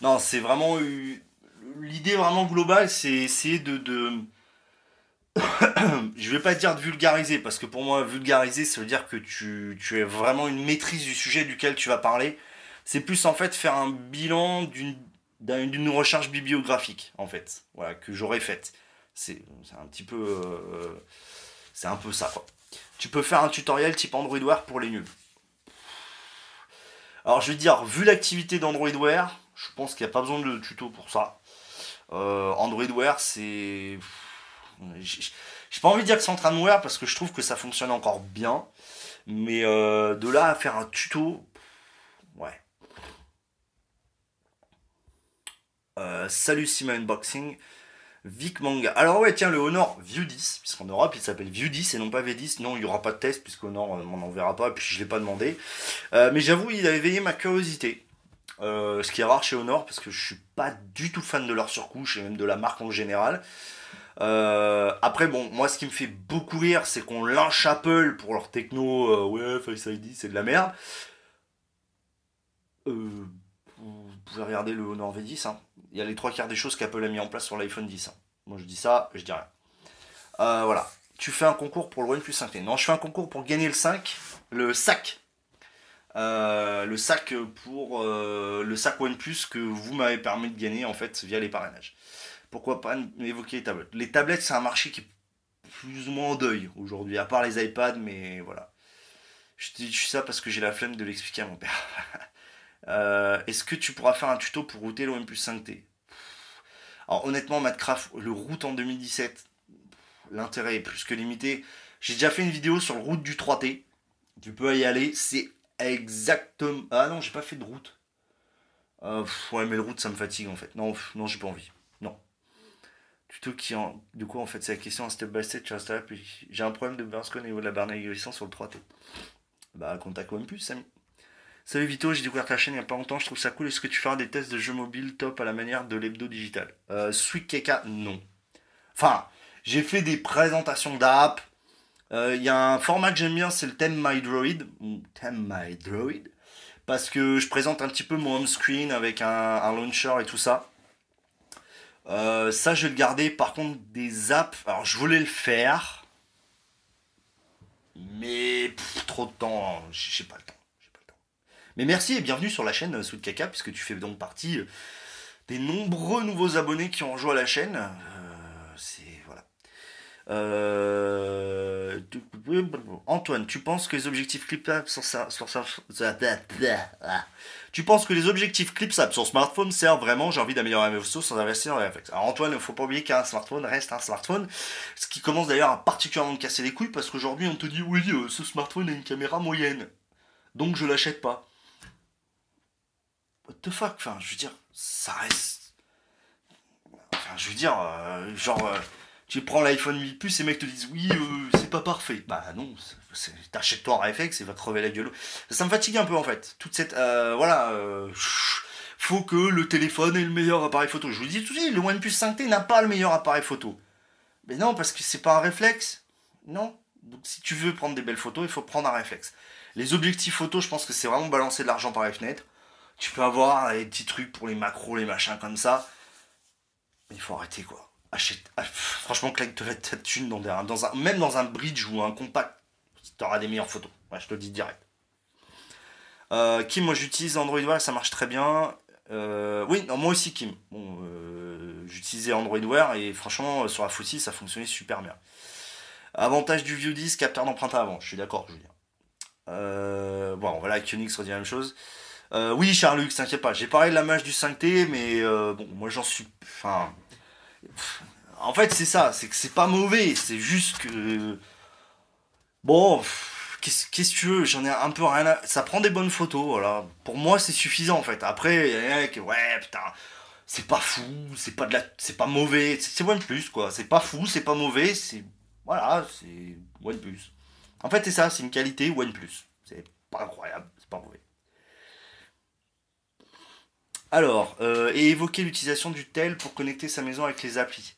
Non, c'est vraiment l'idée vraiment globale, c'est essayer de je vais pas dire de vulgariser, parce que pour moi, vulgariser, ça veut dire que tu, tu as vraiment une maîtrise du sujet duquel tu vas parler. C'est plus en fait faire un bilan d'une d'une recherche bibliographique, en fait, voilà, que j'aurais faite. C'est un petit peu. Euh, c'est un peu ça, quoi. Tu peux faire un tutoriel type Android Wear pour les nuls. Alors, je vais dire, vu l'activité d'Android Wear, je pense qu'il n'y a pas besoin de tuto pour ça. Euh, Android Wear, c'est j'ai pas envie de dire que c'est en train de mourir parce que je trouve que ça fonctionne encore bien. Mais euh, de là à faire un tuto, ouais. Euh, salut Simon Unboxing. Vic Manga. Alors ouais, tiens, le Honor View 10, puisqu'en Europe il s'appelle View 10 et non pas V10. Non, il n'y aura pas de test, puisqu'Honor on n'en verra pas, et puis je l'ai pas demandé. Mais j'avoue, il a éveillé ma curiosité. Ce qui est rare chez Honor, parce que je suis pas du tout fan de leur surcouche et même de la marque en général. Euh, après, bon, moi, ce qui me fait beaucoup rire, c'est qu'on lynche Apple pour leur techno. Euh, ouais, Face ID, c'est de la merde. Euh, vous pouvez regarder le Honor V10. Hein. Il y a les trois quarts des choses qu'Apple a mis en place sur l'iPhone 10. Hein. Moi, je dis ça, je dis rien. voilà. Tu fais un concours pour le OnePlus 5 Non, je fais un concours pour gagner le 5, le sac. Le sac pour le sac OnePlus que vous m'avez permis de gagner en fait via les parrainages pourquoi pas évoquer les tablettes? Les tablettes, c'est un marché qui est plus ou moins en deuil aujourd'hui, à part les iPads, mais voilà. Je te dis ça parce que j'ai la flemme de l'expliquer à mon père. Euh, est-ce que tu pourras faire un tuto pour router le OnePlus 5T Alors honnêtement, Madcraft, le route en 2017, l'intérêt est plus que limité. J'ai déjà fait une vidéo sur le route du 3T. Tu peux y aller, c'est exactement... Ah non, j'ai pas fait de route. Euh, ouais, mais le route, ça me fatigue en fait. Non, j'ai pas envie. Non. Tuto qui en... De quoi en fait c'est la question en step by step, tu restes là, puis j'ai un problème de burn au niveau de la barre navigation sur le 3T. Bah, contact OnePlus, Samy. Salut Vito, j'ai découvert ta chaîne il n'y a pas longtemps, je trouve ça cool. Est-ce que tu feras des tests de jeux mobiles top à la manière de l'hebdo digital? Euh, Sweet Keka, non. Enfin, j'ai fait des présentations d'app. Euh, il y a un format que j'aime bien, c'est le Theme My Droid. Theme My Droid. Parce que je présente un petit peu mon home screen avec un, launcher et tout ça. Euh, ça, je vais le garder. Par contre, des apps. Alors, je voulais le faire. Mais trop de temps. J'ai pas le temps. Mais merci et bienvenue sur la chaîne euh, Sweet Kaka, puisque tu fais donc partie des nombreux nouveaux abonnés qui ont rejoint la chaîne. Euh. Antoine, tu penses que les objectifs clipsables sur, tu penses que les objectifs clipsables sur smartphone servent vraiment J'ai envie d'améliorer mes photos sans investir dans les réflexes. Alors Antoine, il ne faut pas oublier qu'un smartphone reste un smartphone, ce qui commence d'ailleurs à particulièrement me casser les couilles parce qu'aujourd'hui on te dit oui, ce smartphone a une caméra moyenne, donc je l'achète pas what the fuck? Enfin, je veux dire, ça reste. Enfin, je veux dire, euh, genre, euh, tu prends l'iPhone 8 Plus et les mecs te disent oui, euh, c'est pas parfait. Bah non, t'achètes-toi un réflexe et va crever la gueule. Ça me fatigue un peu en fait. Toute cette. voilà. faut que le téléphone ait le meilleur appareil photo. Je vous dis tout de suite, le OnePlus 5T n'a pas le meilleur appareil photo. Mais non, parce que c'est pas un réflexe. Non. Donc si tu veux prendre des belles photos, il faut prendre un réflexe. Les objectifs photo, je pense que c'est vraiment balancer de l'argent par les fenêtres. Tu peux avoir des petits trucs pour les macros, les machins comme ça. Mais il faut arrêter quoi. Achète, ah, franchement, claque de la thune dans, dans un, même dans un bridge ou un compact, tu auras des meilleures photos. je te le dis direct. Euh, Kim, moi j'utilise Android Wear, ça marche très bien. Euh, oui, moi aussi Kim. Bon, euh, j'utilisais Android Wear et franchement sur la Footy ça fonctionnait super bien. Avantage du View 10, capteur d'empreinte avant, je suis d'accord, Julien. Euh, bon, voilà, Qnix redit la même chose. Oui, Charlux, t'inquiète pas. J'ai parlé de la mage du 5T, mais bon, moi j'en suis. Enfin. En fait, c'est ça. C'est que c'est pas mauvais. C'est juste que. Bon. Qu'est-ce que tu veux J'en ai un peu rien à. Ça prend des bonnes photos, voilà. Pour moi, c'est suffisant en fait. Après, ouais, putain. C'est pas fou, c'est pas de la, c'est pas mauvais, c'est OnePlus quoi. C'est pas fou, c'est pas mauvais, c'est voilà, c'est OnePlus. En fait, c'est ça, c'est une qualité OnePlus. C'est pas incroyable, c'est pas mauvais. Alors, euh, et évoquer l'utilisation du tel pour connecter sa maison avec les applis.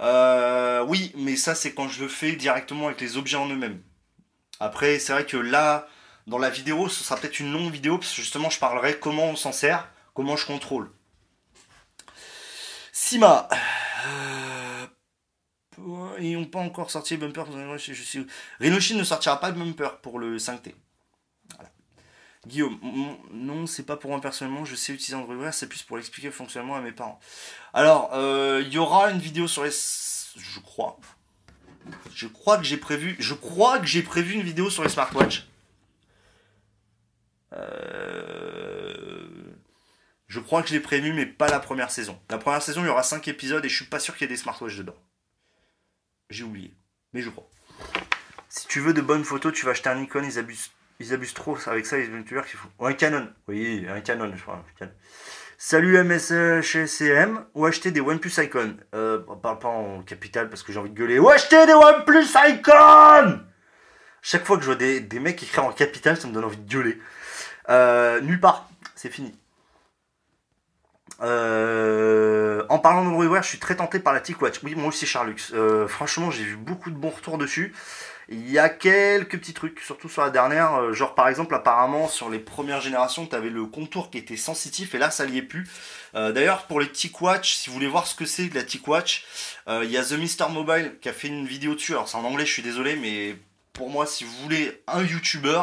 Euh, oui, mais ça c'est quand je le fais directement avec les objets en eux-mêmes. Après, c'est vrai que là, dans la vidéo, ce sera peut-être une longue vidéo, parce que justement je parlerai comment on s'en sert, comment je contrôle. Sima. Ils n'ont pas encore sorti le bumper. Je ne sortira pas de bumper pour le 5T. Guillaume, non, c'est pas pour moi personnellement, je sais utiliser Android Wear, c'est plus pour l'expliquer le fonctionnement à mes parents. Alors, euh, il y aura une vidéo sur les. Je crois. Je crois que j'ai prévu. Je crois que j'ai prévu une vidéo sur les smartwatches. Euh, je crois que je l'ai prévu, mais pas la première saison. La première saison, il y aura 5 épisodes et je suis pas sûr qu'il y ait des smartwatches dedans. J'ai oublié. Mais je crois. Si tu veux de bonnes photos, tu vas acheter un Nikon, ils abusent ils abusent trop avec ça, les youtubeurs qu'il faut. Ou un Canon. Oui, un Canon, je crois. Salut MSHCM ou acheter des OnePlus Icon? Euh, on parle pas en capital parce que j'ai envie de gueuler. Ou acheter des OnePlus Icon? Chaque fois que je vois des, mecs écrire en capital, ça me donne envie de gueuler. Euh, nulle part, c'est fini. Euh, en parlant de je suis très tenté par la TicWatch. Oui, moi aussi, Charlux. Euh, franchement, j'ai vu beaucoup de bons retours dessus. Il y a quelques petits trucs, surtout sur la dernière. Euh, genre, par exemple, apparemment, sur les premières générations, tu avais le contour qui était sensitif et là, ça n'y est plus. D'ailleurs, pour les TicWatch, si vous voulez voir ce que c'est de la TicWatch, il y a The Mister Mobile qui a fait une vidéo dessus. Alors, c'est en anglais, je suis désolé, mais pour moi, si vous voulez un YouTuber,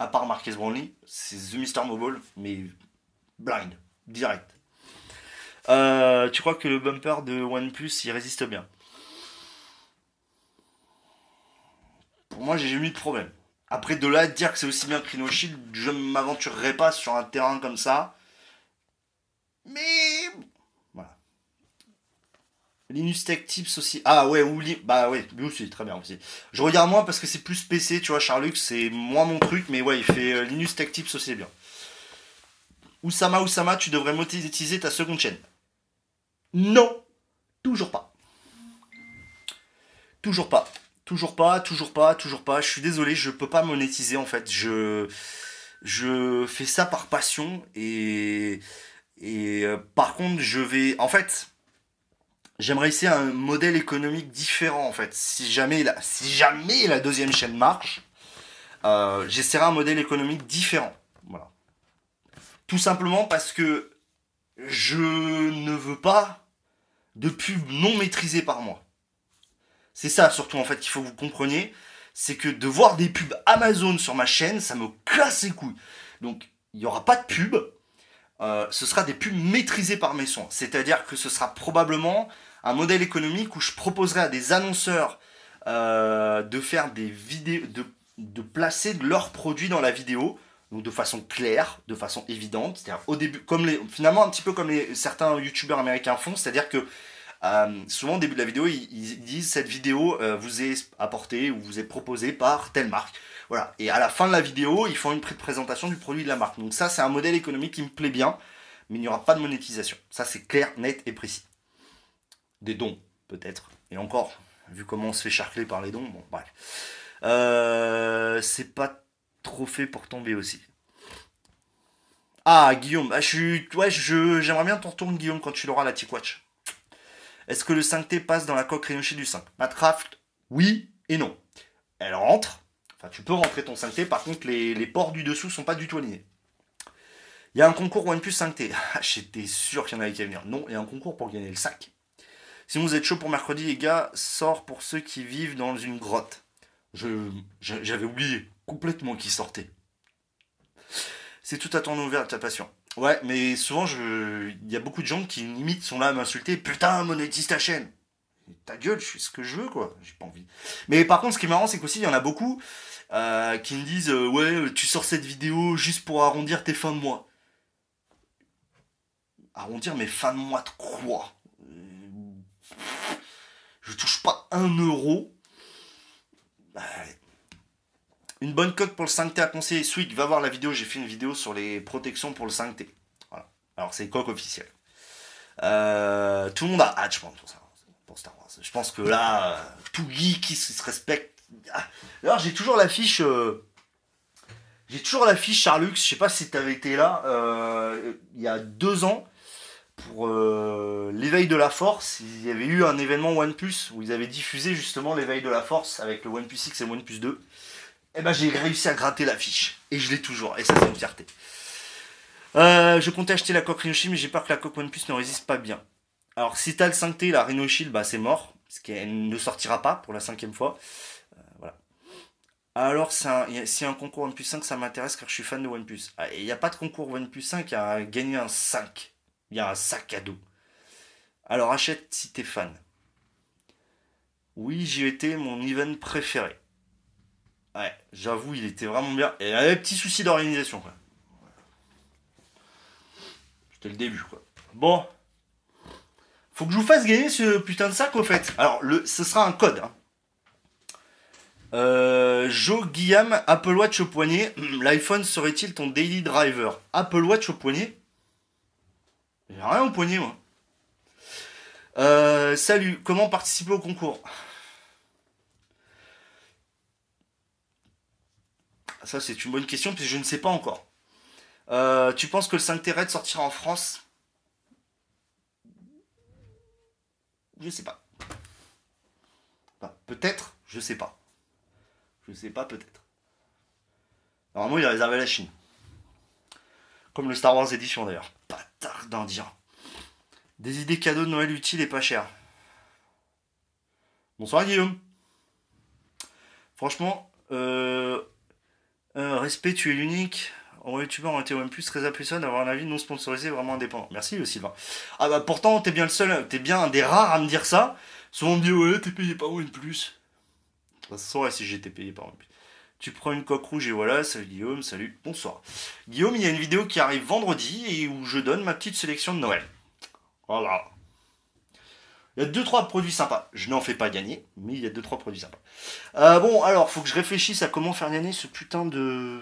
à part Marques Brownlee, c'est The Mister Mobile, mais blind, direct. Euh, tu crois que le bumper de OnePlus il résiste bien? Pour moi, j'ai jamais eu de problème. Après, de là dire que c'est aussi bien que Rhino Shield, je ne m'aventurerai pas sur un terrain comme ça. Mais. Voilà. Linus Tech Tips aussi. Ah ouais, oublie. Bah ouais, lui aussi, très bien aussi. Je regarde moins parce que c'est plus PC, tu vois, Charlux, c'est moins mon truc, mais ouais, il fait euh, Linus Tech Tips aussi, bien. Oussama, Oussama, tu devrais monétiser ta seconde chaîne. Non, toujours pas. Toujours pas. Toujours pas, toujours pas, toujours pas. Je suis désolé, je peux pas monétiser en fait. Je, fais ça par passion et, et euh, par contre, je vais. En fait, j'aimerais essayer un modèle économique différent en fait. Si jamais la, si jamais la deuxième chaîne marche, euh, j'essaierai un modèle économique différent. Voilà. Tout simplement parce que je ne veux pas de pub non maîtrisée par moi. C'est ça surtout en fait qu'il faut que vous compreniez. C'est que de voir des pubs Amazon sur ma chaîne, ça me casse les couilles. Donc il n'y aura pas de pub. Euh, ce sera des pubs maîtrisées par mes soins. C'est-à-dire que ce sera probablement un modèle économique où je proposerai à des annonceurs euh, de faire des vidéos, de, de placer leurs produits dans la vidéo donc de façon claire, de façon évidente, c'est-à-dire au début, comme finalement un petit peu comme certains youtubeurs américains font, c'est-à-dire que euh, souvent au début de la vidéo, ils, disent cette vidéo euh, vous est apportée ou vous est proposée par telle marque. Voilà. Et à la fin de la vidéo, ils font une présentation du produit de la marque. Donc ça, c'est un modèle économique qui me plaît bien, mais il n'y aura pas de monétisation. Ça, c'est clair, net et précis. Des dons, peut-être. Et encore, vu comment on se fait charcler par les dons, bon, bref. Euh, c'est pas trop fait pour tomber aussi. Ah, Guillaume, ah, je j'aimerais bien t'en retourner, Guillaume, quand tu l'auras la TicWatch. Est-ce que le 5T passe dans la coque Rhinoshi du 5 Matcraft, oui et non. Elle rentre, enfin tu peux rentrer ton 5T, par contre les, ports du dessous sont pas du tout alignés. Il y a un concours OnePlus 5T. Ah, j'étais sûr qu'il y en avait qui allaient venir. Non, il y a un concours pour gagner le 5. Si vous êtes chaud pour mercredi, les gars, sort pour ceux qui vivent dans une grotte. J'avais oublié complètement qui sortait. C'est tout à ton ouvert ta passion. Ouais, mais souvent, je... il y a beaucoup de gens qui limite sont là à m'insulter. Putain, monétise ta chaîne. Ta gueule, je fais ce que je veux, quoi. J'ai pas envie. Mais par contre, ce qui est marrant, c'est qu'aussi, il y en a beaucoup euh, qui me disent euh, Ouais, tu sors cette vidéo juste pour arrondir tes fins de mois. Arrondir mes fins de mois de quoi? Je touche pas un euro. Bah, une bonne coque pour le 5T à conseiller. Swig, va voir la vidéo. J'ai fait une vidéo sur les protections pour le 5T. Voilà. Alors, c'est coque officielle. Euh, tout le monde a hâte, je pense, pour, Star Wars. Je pense que là, tout geek qui se respecte. Ah, alors, j'ai toujours l'affiche. Euh, j'ai toujours l'affiche Charlux. Je sais pas si tu avais été là. Euh, il y a deux ans pour l'éveil de la force, il y avait eu un événement OnePlus où ils avaient diffusé justement l'éveil de la force avec le OnePlus X et le OnePlus 2 eh ben, j'ai réussi à gratter l'affiche. Et je l'ai toujours. Et ça, c'est une fierté. Euh, je comptais acheter la coque Rhino mais j'ai peur que la coque OnePlus ne résiste pas bien. Alors, si t'as le 5T, la Rhino bah, c'est mort. Parce qu'elle ne sortira pas pour la cinquième fois. Euh, voilà. Alors, si a un concours OnePlus 5, ça m'intéresse car je suis fan de OnePlus. Il n'y a pas de concours OnePlus 5, il y a gagné un 5. Il y a un sac à dos. Alors, achète si t'es fan. Oui, j'y étais mon event préféré. Ouais, j'avoue, il était vraiment bien. Et il avait un petit souci d'organisation, quoi. C'était le début, quoi. Bon. Faut que je vous fasse gagner ce putain de sac, au fait. Alors, ce sera un code. Hein. Euh, Joe Guillaume, Apple Watch au poignet. L'iPhone serait-il ton daily driver? Apple Watch au poignet? J'ai rien au poignet, moi. Euh, salut, comment participer au concours? Ça, c'est une bonne question, puisque je ne sais pas encore. Euh, tu penses que le 5T Red sortira en France? Je sais pas. peut-être, je sais pas. Je sais pas, peut-être. Normalement, il est réservé à la Chine. Comme le Star Wars édition d'ailleurs. Bâtard d'Indien. Des idées cadeaux de Noël utiles et pas chères. Bonsoir Guillaume. Franchement, euh, euh, respect, tu es l'unique. En youtubeur en plus très apprécié d'avoir un avis non sponsorisé vraiment indépendant. Merci euh, Sylvain. Ah bah pourtant t'es bien le seul, t'es bien un des rares à me dire ça. Souvent on me dit ouais t'es payé par OnePlus. De toute façon si j'étais payé par OnePlus. Tu prends une coque rouge et voilà, salut Guillaume, salut, bonsoir. Guillaume, il y a une vidéo qui arrive vendredi et où je donne ma petite sélection de Noël. Voilà. Il y a 2-3 produits sympas. Je n'en fais pas gagner, mais il y a 2-3 produits sympas. Euh, bon, alors, faut que je réfléchisse à comment faire gagner ce putain de.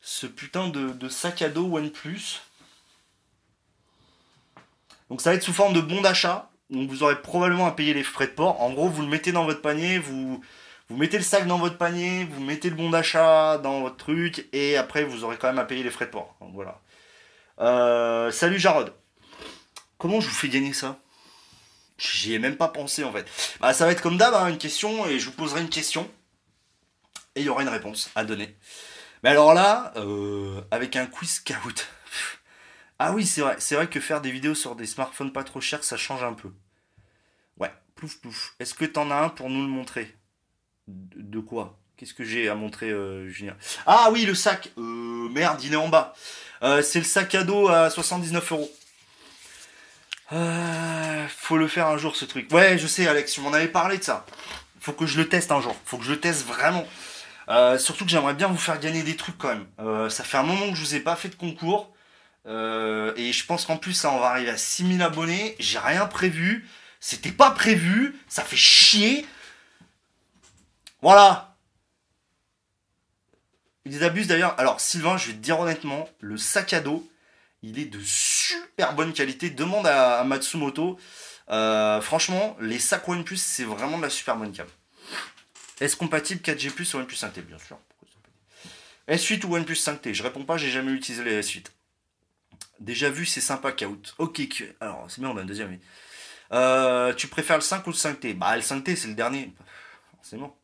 Ce putain de, sac à dos OnePlus. Donc ça va être sous forme de bon d'achat. Donc vous aurez probablement à payer les frais de port. En gros, vous le mettez dans votre panier, vous, mettez le sac dans votre panier, vous mettez le bon d'achat dans votre truc, et après vous aurez quand même à payer les frais de port. Voilà. Euh, salut Jarod. Comment je vous fais gagner ça? J'y ai même pas pensé en fait. Bah, ça va être comme d'hab, hein, une question, et je vous poserai une question, et il y aura une réponse à donner. Mais alors là, euh, avec un quiz scout. Ah oui, c'est vrai, c'est vrai que faire des vidéos sur des smartphones pas trop chers, ça change un peu. Ouais, plouf plouf. Est-ce que t'en as un pour nous le montrer? De, quoi? Qu'est-ce que j'ai à montrer, euh, Julien? Ah oui, le sac. Euh, merde, il est en bas. C'est le sac à dos à 79 euros. Faut le faire un jour ce truc. Ouais, je sais, Alex, tu m'en avais parlé de ça. Faut que je le teste un jour. Faut que je le teste vraiment. surtout que j'aimerais bien vous faire gagner des trucs quand même. ça fait un moment que je vous ai pas fait de concours. et je pense qu'en plus, ça, on va arriver à 6000 abonnés. J'ai rien prévu. C'était pas prévu. Ça fait chier. Voilà. Ils abusent d'ailleurs. Alors, Sylvain, je vais te dire honnêtement, le sac à dos, il est de super bonne qualité. Demande à, Matsumoto. Euh, franchement, les sacs OnePlus, c'est vraiment de la super bonne cam. Est-ce compatible 4G Plus sur OnePlus 5T Bien sûr. S8 ou OnePlus 5T Je réponds pas, j'ai jamais utilisé les S8. Déjà vu, c'est sympa, Kaut. Ok, alors c'est bien, on a un deuxième. Euh, tu préfères le 5 ou le 5T Bah, le 5T, c'est le dernier. Forcément.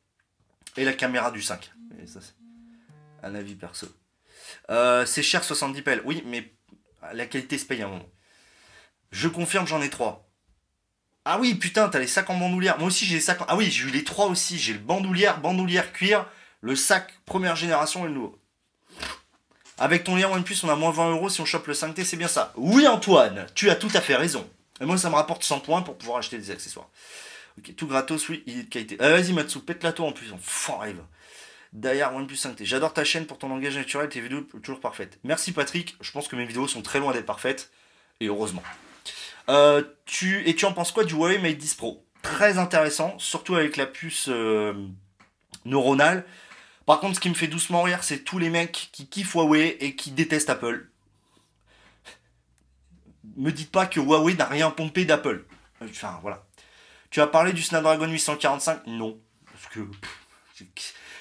Et la caméra du 5. Et ça, c'est un avis perso. Euh, c'est cher 70 pelles. Oui, mais la qualité se paye un moment. Je confirme, j'en ai 3. Ah oui, putain, t'as les sacs en bandoulière. Moi aussi, j'ai les sacs. Ah oui, j'ai eu les 3 aussi. J'ai le bandoulière, bandoulière cuir, le sac première génération et le nouveau. Avec ton lien OnePlus, on a moins 20 euros si on chope le 5T, c'est bien ça. Oui, Antoine, tu as tout à fait raison. Et moi, ça me rapporte 100 points pour pouvoir acheter des accessoires. Ok, tout gratos, oui, il est de qualité. Ah, vas-y, Matsu, pète-la toi en plus, on rêve. Derrière OnePlus 5T. J'adore ta chaîne pour ton langage naturel, tes vidéos toujours parfaites. Merci Patrick, je pense que mes vidéos sont très loin d'être parfaites, et heureusement. Euh, tu, et tu en penses quoi du Huawei Mate 10 Pro? Très intéressant, surtout avec la puce euh, neuronale. Par contre, ce qui me fait doucement rire, c'est tous les mecs qui kiffent Huawei et qui détestent Apple. Me dites pas que Huawei n'a rien pompé d'Apple. Enfin, voilà. Tu as parlé du Snapdragon 845 Non. Parce que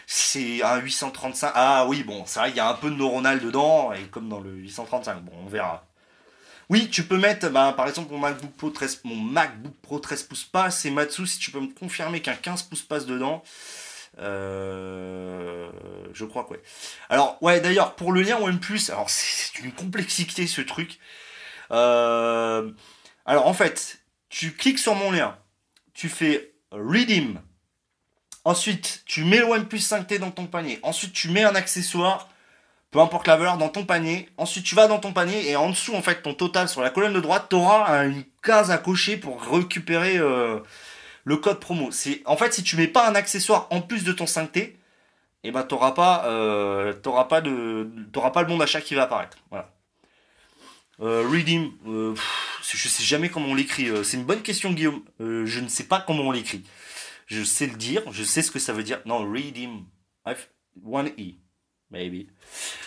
c'est un 835. Ah oui, bon, c'est vrai, il y a un peu de neuronal dedans, et comme dans le 835. Bon, on verra. Oui, tu peux mettre, bah, par exemple, mon MacBook Pro 13, mon MacBook Pro 13 pouces passe, et Matsu, si tu peux me confirmer qu'un 15 pouces passe dedans. Euh, je crois que ouais. Alors, ouais, d'ailleurs, pour le lien OnePlus, alors c'est une complexité ce truc. Euh, alors, en fait, tu cliques sur mon lien, tu fais Redeem. Ensuite, tu mets le OnePlus 5T dans ton panier. Ensuite, tu mets un accessoire, peu importe la valeur, dans ton panier. Ensuite, tu vas dans ton panier et en dessous, en fait, ton total sur la colonne de droite, tu auras une case à cocher pour récupérer euh, le code promo. En fait, si tu mets pas un accessoire en plus de ton 5T, eh ben, tu n'auras pas, euh, pas, pas le bon d'achat qui va apparaître. Voilà. Euh, redeem, je sais jamais comment on l'écrit. C'est une bonne question, Guillaume. Je ne sais pas comment on l'écrit. Je sais le dire, je sais ce que ça veut dire. Non, redeem. One E, maybe.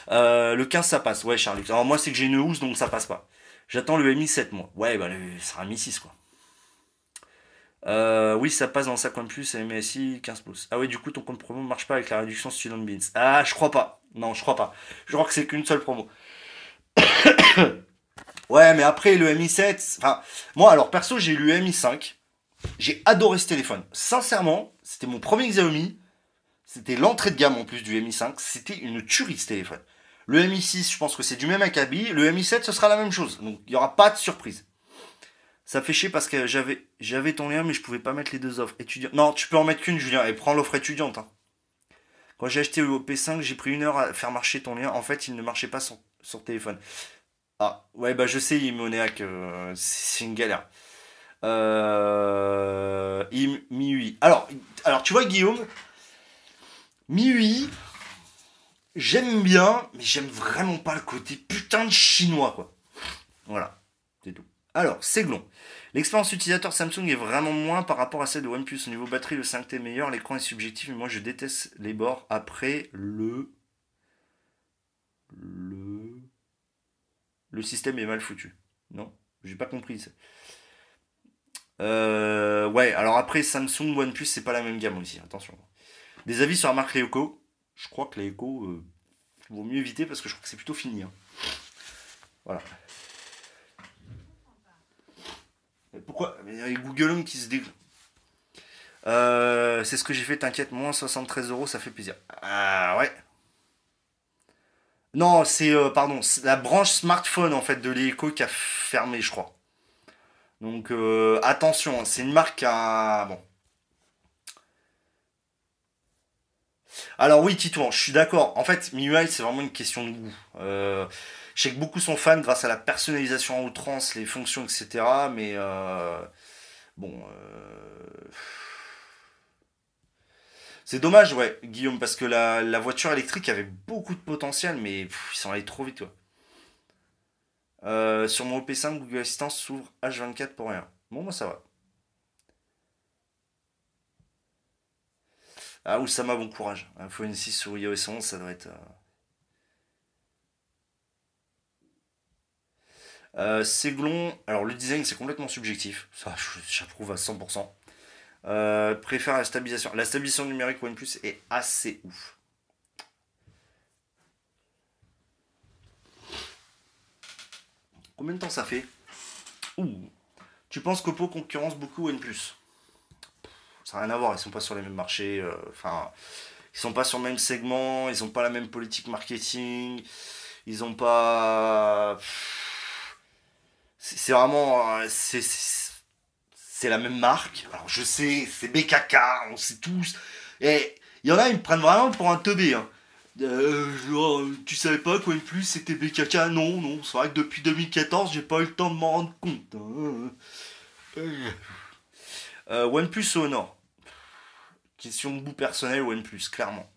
le 15, ça passe. Ouais, Charlie. Alors, moi, c'est que j'ai une housse, donc ça passe pas. J'attends le Mi 7, moi. Ouais, bah, ça sera Mi 6, quoi. oui, ça passe dans 50 plus, MSI 15 pouces. Ah oui, du coup, ton compte promo marche pas avec la réduction Student Beans. Ah, je crois pas. Non, je crois pas. Je crois que c'est qu'une seule promo. Ouais, mais après le Mi 7, enfin, moi alors perso, j'ai eu le Mi 5. J'ai adoré ce téléphone. Sincèrement, c'était mon premier Xiaomi. C'était l'entrée de gamme en plus du Mi 5. C'était une tuerie ce téléphone. Le Mi 6, je pense que c'est du même acabit. Le Mi 7, ce sera la même chose. Donc il n'y aura pas de surprise. Ça fait chier parce que j'avais, ton lien, mais je pouvais pas mettre les deux offres. Étudiant. Non, tu peux en mettre qu'une, Julien, et prends l'offre étudiante. Hein. Quand j'ai acheté le P5, j'ai pris une heure à faire marcher ton lien. En fait, il ne marchait pas sur, sur téléphone. Ah, ouais, bah je sais, Imonéac, euh, c'est une galère. Euh, alors, alors, tu vois, Guillaume, MIUI, j'aime bien, mais j'aime vraiment pas le côté putain de chinois, quoi. Voilà, c'est tout. Alors, Séglon. L'expérience utilisateur Samsung est vraiment moins par rapport à celle de OnePlus. Au niveau batterie, le 5T est meilleur, l'écran est subjectif, mais moi je déteste les bords après le. Le. Le système est mal foutu. Non J'ai pas compris. Euh, ouais, alors après Samsung, OnePlus, c'est pas la même gamme aussi, attention. Des avis sur la marque Leoco. Je crois que les euh, vaut mieux éviter parce que je crois que c'est plutôt fini. Hein. Voilà. pourquoi? Il y a Google Home qui se dé... Euh, c'est ce que j'ai fait, t'inquiète, moins 73 euros, ça fait plaisir. Ah ouais. Non, c'est, euh, pardon, la branche smartphone en fait de l'Eco qui a fermé, je crois. Donc euh, attention, c'est une marque à... Bon. Alors oui, Titouan, je suis d'accord. En fait, MIUI, c'est vraiment une question de goût. Euh, je sais que beaucoup sont fans grâce à la personnalisation en outrance, les fonctions, etc. Mais euh, bon... C'est dommage, ouais, Guillaume, parce que la, voiture électrique avait beaucoup de potentiel, mais ils sont allés trop vite, toi. Euh, sur mon OP5, Google Assistant s'ouvre H24 pour rien. Bon, moi ça va. Ah, Oussama, bon courage. Iphone 6 sur iOS 11, ça doit être. Euh... euh alors le design c'est complètement subjectif, ça j'approuve à 100%. Euh, préfère la stabilisation. La stabilisation numérique OnePlus est assez ouf. Combien de temps ça fait Ouh. Tu penses qu'Oppo concurrence beaucoup OnePlus Ça n'a rien à voir, ils sont pas sur les mêmes marchés. Euh, enfin, ils sont pas sur le même segment, ils ont pas la même politique marketing, ils ont pas. C'est vraiment. Euh, c'est la même marque. Alors je sais, c'est BKK, on sait tous. Et il y en a, ils me prennent vraiment pour un teubé. Hein. Euh, tu savais pas qu'OnePlus c'était BKK Non, non, c'est vrai que depuis 2014, j'ai pas eu le temps de m'en rendre compte. Hein. Euh, OnePlus Honor Question de goût personnel, OnePlus, clairement.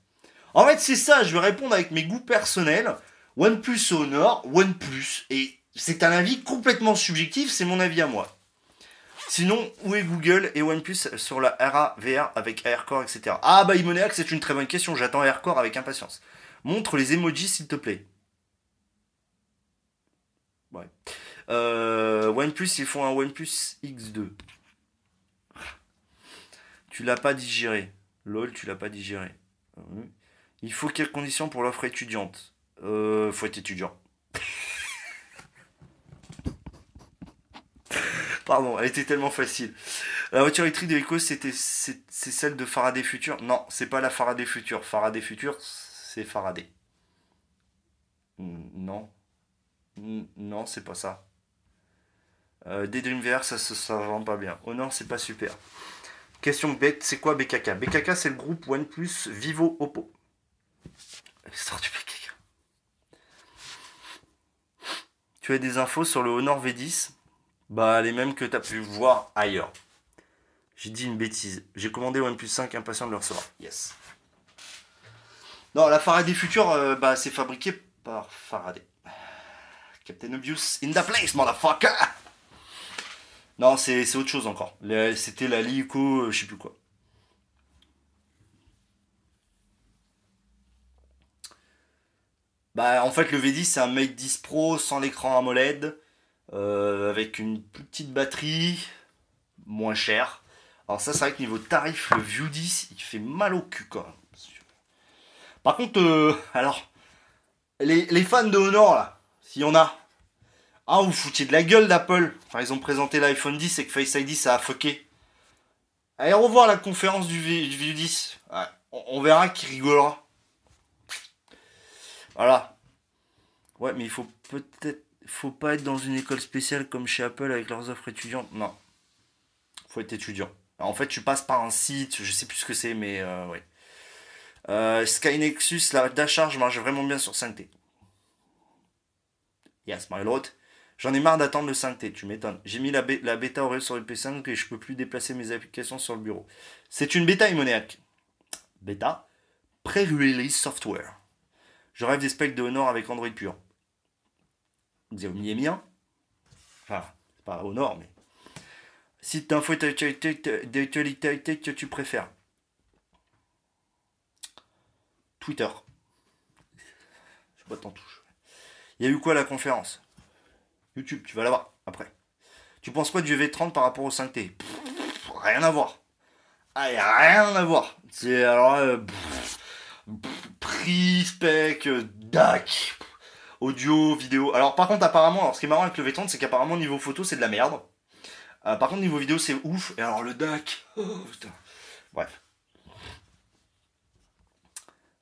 En fait, c'est ça, je vais répondre avec mes goûts personnels. OnePlus Honor, OnePlus. Et c'est un avis complètement subjectif, c'est mon avis à moi. Sinon, où est Google et OnePlus sur la RA, VR avec AirCore, etc. Ah bah Imoneac, c'est une très bonne question, j'attends AirCore avec impatience. Montre les emojis s'il te plaît. Ouais. Euh, OnePlus, ils font un OnePlus X2. Tu l'as pas digéré. LOL, tu l'as pas digéré. Il faut quelles conditions pour l'offre étudiante? Euh, Faut être étudiant. Pardon, elle était tellement facile. La voiture électrique de c'était c'est celle de Faraday Future? Non, c'est pas la Faraday Future. Faraday Future, c'est Faraday. Non. Non, c'est pas ça. Euh, Daydream VR, ça se ça pas bien. Oh non, c'est pas super. Question bête, c'est quoi BKK BKK, c'est le groupe OnePlus Vivo Oppo. Sort du BKK. Tu as des infos sur le Honor V10 bah, les mêmes que tu as pu voir ailleurs. J'ai dit une bêtise. J'ai commandé OnePlus 5, impatient de le recevoir. Yes. Non, la Faraday Future, euh, bah, c'est fabriqué par Faraday. Captain Obvious in the place, motherfucker! Non, c'est autre chose encore. C'était la Lico, euh, je sais plus quoi. Bah, en fait, le V10, c'est un Mate 10 Pro sans l'écran AMOLED. Euh, avec une petite batterie, moins cher. Alors ça, c'est vrai que niveau tarif, le View 10, il fait mal au cul quand même. Par contre, euh, alors, les, fans de Honor, là, s'il y en a, ah, vous foutiez de la gueule d'Apple. Enfin, ils ont présenté l'iPhone 10 et que Face ID, ça a fucké. Allez revoir la conférence du, View 10. on, on verra qui rigolera. Voilà. Ouais, mais il faut peut-être faut pas être dans une école spéciale comme chez Apple avec leurs offres étudiantes. Non. Faut être étudiant. En fait, tu passes par un site, je sais plus ce que c'est, mais euh, ouais. Euh, Sky Nexus, la d'acharge marche vraiment bien sur 5T. Yes, my lord. J'en ai marre d'attendre le 5T, tu m'étonnes. J'ai mis la, la bêta Oreo sur le P5 et je peux plus déplacer mes applications sur le bureau. C'est une bêta immonéaque. Bêta Pre-release software. Je rêve des specs de Honor avec Android pur. Xiaomi bien. Enfin, c'est pas Honor, mais. Site d'info d'actualité que tu préfères. Twitter. Je pas t'en touche. Il y a eu quoi la conférence? YouTube, tu vas la voir après. Tu penses quoi du V30 par rapport au 5T Rien à voir. Rien à voir. C'est alors. Euh, prix, spec, DAC, audio, vidéo. Alors par contre, apparemment, alors, ce qui est marrant avec le V30, c'est qu'apparemment, niveau photo, c'est de la merde. Euh, par contre, niveau vidéo, c'est ouf. Et alors le DAC. Oh, Bref.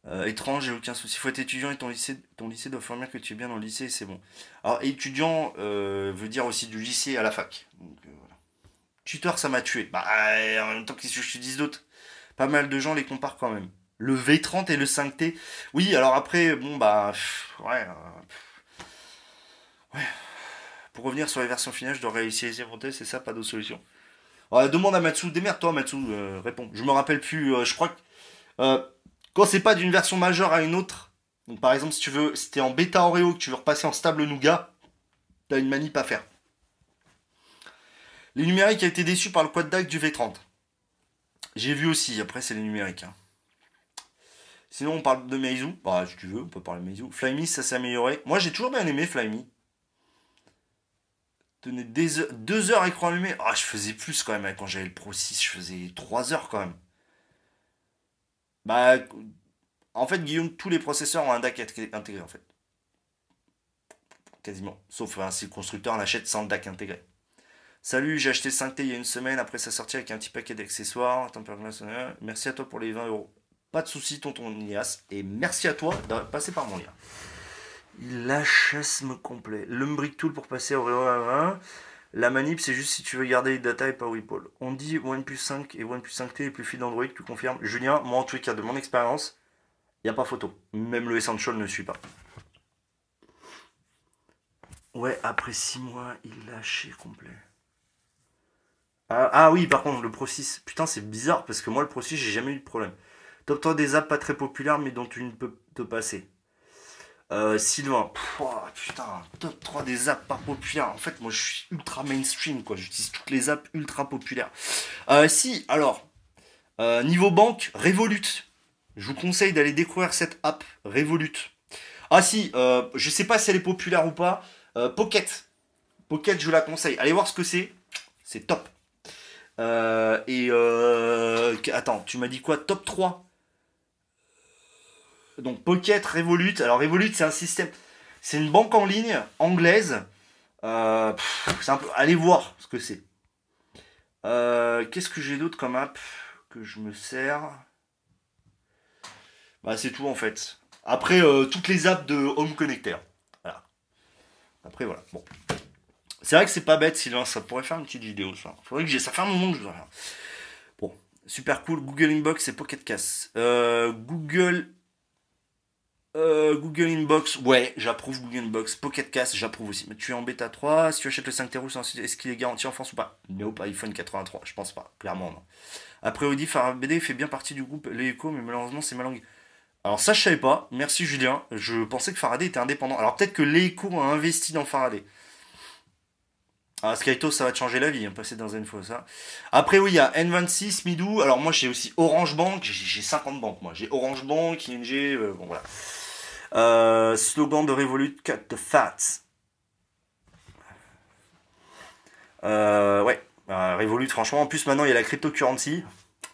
Euh, étrange, j'ai aucun souci. Faut être étudiant et ton lycée, ton lycée doit former que tu es bien dans le lycée, c'est bon. Alors, étudiant veut dire aussi du lycée à la fac. Tuteur, ça m'a tué. Bah, en même temps, qu'est-ce que je te dise d'autre? Pas mal de gens les comparent quand même le V30 et le 5T. Oui, alors après, bon, bah, ouais, euh, ouais. Pour revenir sur les versions finales, je dois réutiliser monter, c'est ça, pas d'autre solution. demande à Matsu, démerde-toi Matsu, euh, réponds. Je me rappelle plus, euh, je crois que quand c'est pas d'une version majeure à une autre, donc par exemple si tu veux, si t'es en bêta Oreo que tu veux repasser en stable Nougat, t'as une manip à faire. Les numériques a été déçus par le quad DAC du V30. J'ai vu aussi, après c'est les numériques. Hein. Sinon, on parle de Meizu. Bah, si tu veux, on peut parler de Meizu. Flyme, ça s'est amélioré. Moi, j'ai toujours bien aimé Flyme. Tenez deux heures écran allumé. Ah, je faisais plus quand même. Quand j'avais le Pro 6, je faisais 3 heures quand même. Bah, en fait, Guillaume, tous les processeurs ont un DAC intégré en fait. Quasiment. Sauf hein, si le constructeur l'achète sans le DAC intégré. Salut, j'ai acheté 5T il y a une semaine après sa sortie avec un petit paquet d'accessoires. Merci à toi pour les 20 euros. Pas de soucis, tonton Nias. Et merci à toi de passer par mon lien. L'HSM complet. L'Umbrick Tool pour passer au 1. La manip, c'est juste si tu veux garder les data et pas WePol. On dit OnePlus 5 et OnePlus 5T est plus fluide d'Android, tu confirmes Julien, moi en tout cas, de mon expérience, il n'y a pas photo. Même le Essential ne suit pas. Ouais, après 6 mois, il lâché complet. Ah, ah, oui, par contre, le Pro 6. Putain, c'est bizarre parce que moi, le Pro 6, j'ai jamais eu de problème. Top 3 des apps pas très populaires mais dont tu ne peux te passer. Euh, Sylvain, putain, top 3 des apps pas populaires. En fait, moi je suis ultra mainstream, quoi. J'utilise toutes les apps ultra populaires. Euh, si, alors, euh, niveau banque, Revolut. Je vous conseille d'aller découvrir cette app, Revolut. Ah si, je sais pas si elle est populaire ou pas. Pocket. Pocket, je la conseille. Allez voir ce que c'est. C'est top. et attends, tu m'as dit quoi? Top 3 donc Pocket, Revolut. Alors Revolut, c'est un système, c'est une banque en ligne anglaise. Euh, allez voir ce que c'est. Euh, qu'est-ce que j'ai d'autre comme app que je me sers? Bah c'est tout en fait. Après euh, toutes les apps de Home Connector. Voilà. Après voilà. Bon. C'est vrai que c'est pas bête Sylvain, ça pourrait faire une petite vidéo ça. Faudrait que j'ai. Ça fait un moment que je dois faire. Bon, super cool. Google Inbox et Pocket Cast. Google euh, Google Inbox, ouais, j'approuve Google Inbox. Pocket Cast, j'approuve aussi. Mais tu es en bêta 3, si tu achètes le 5 Terus, est-ce qu'il est garanti en France ou pas? Nope, iPhone 83, je pense pas, clairement non. Après Audi, BD fait bien partie du groupe Les mais malheureusement c'est ma langue. Alors ça je savais pas, merci Julien, je pensais que Faraday était indépendant. Alors peut-être que Les a investi dans Faraday. Ah, Skyto, ça va te changer la vie, hein, passer dans fois ça. Après, oui, il y a N26, Midou. Alors, moi, j'ai aussi Orange Bank. J'ai 50 banques, moi. J'ai Orange Bank, ING, euh, bon, voilà. Euh, slogan de Revolut, cut the fats. Euh, ouais, euh, Revolut, franchement, en plus maintenant il y a la cryptocurrency.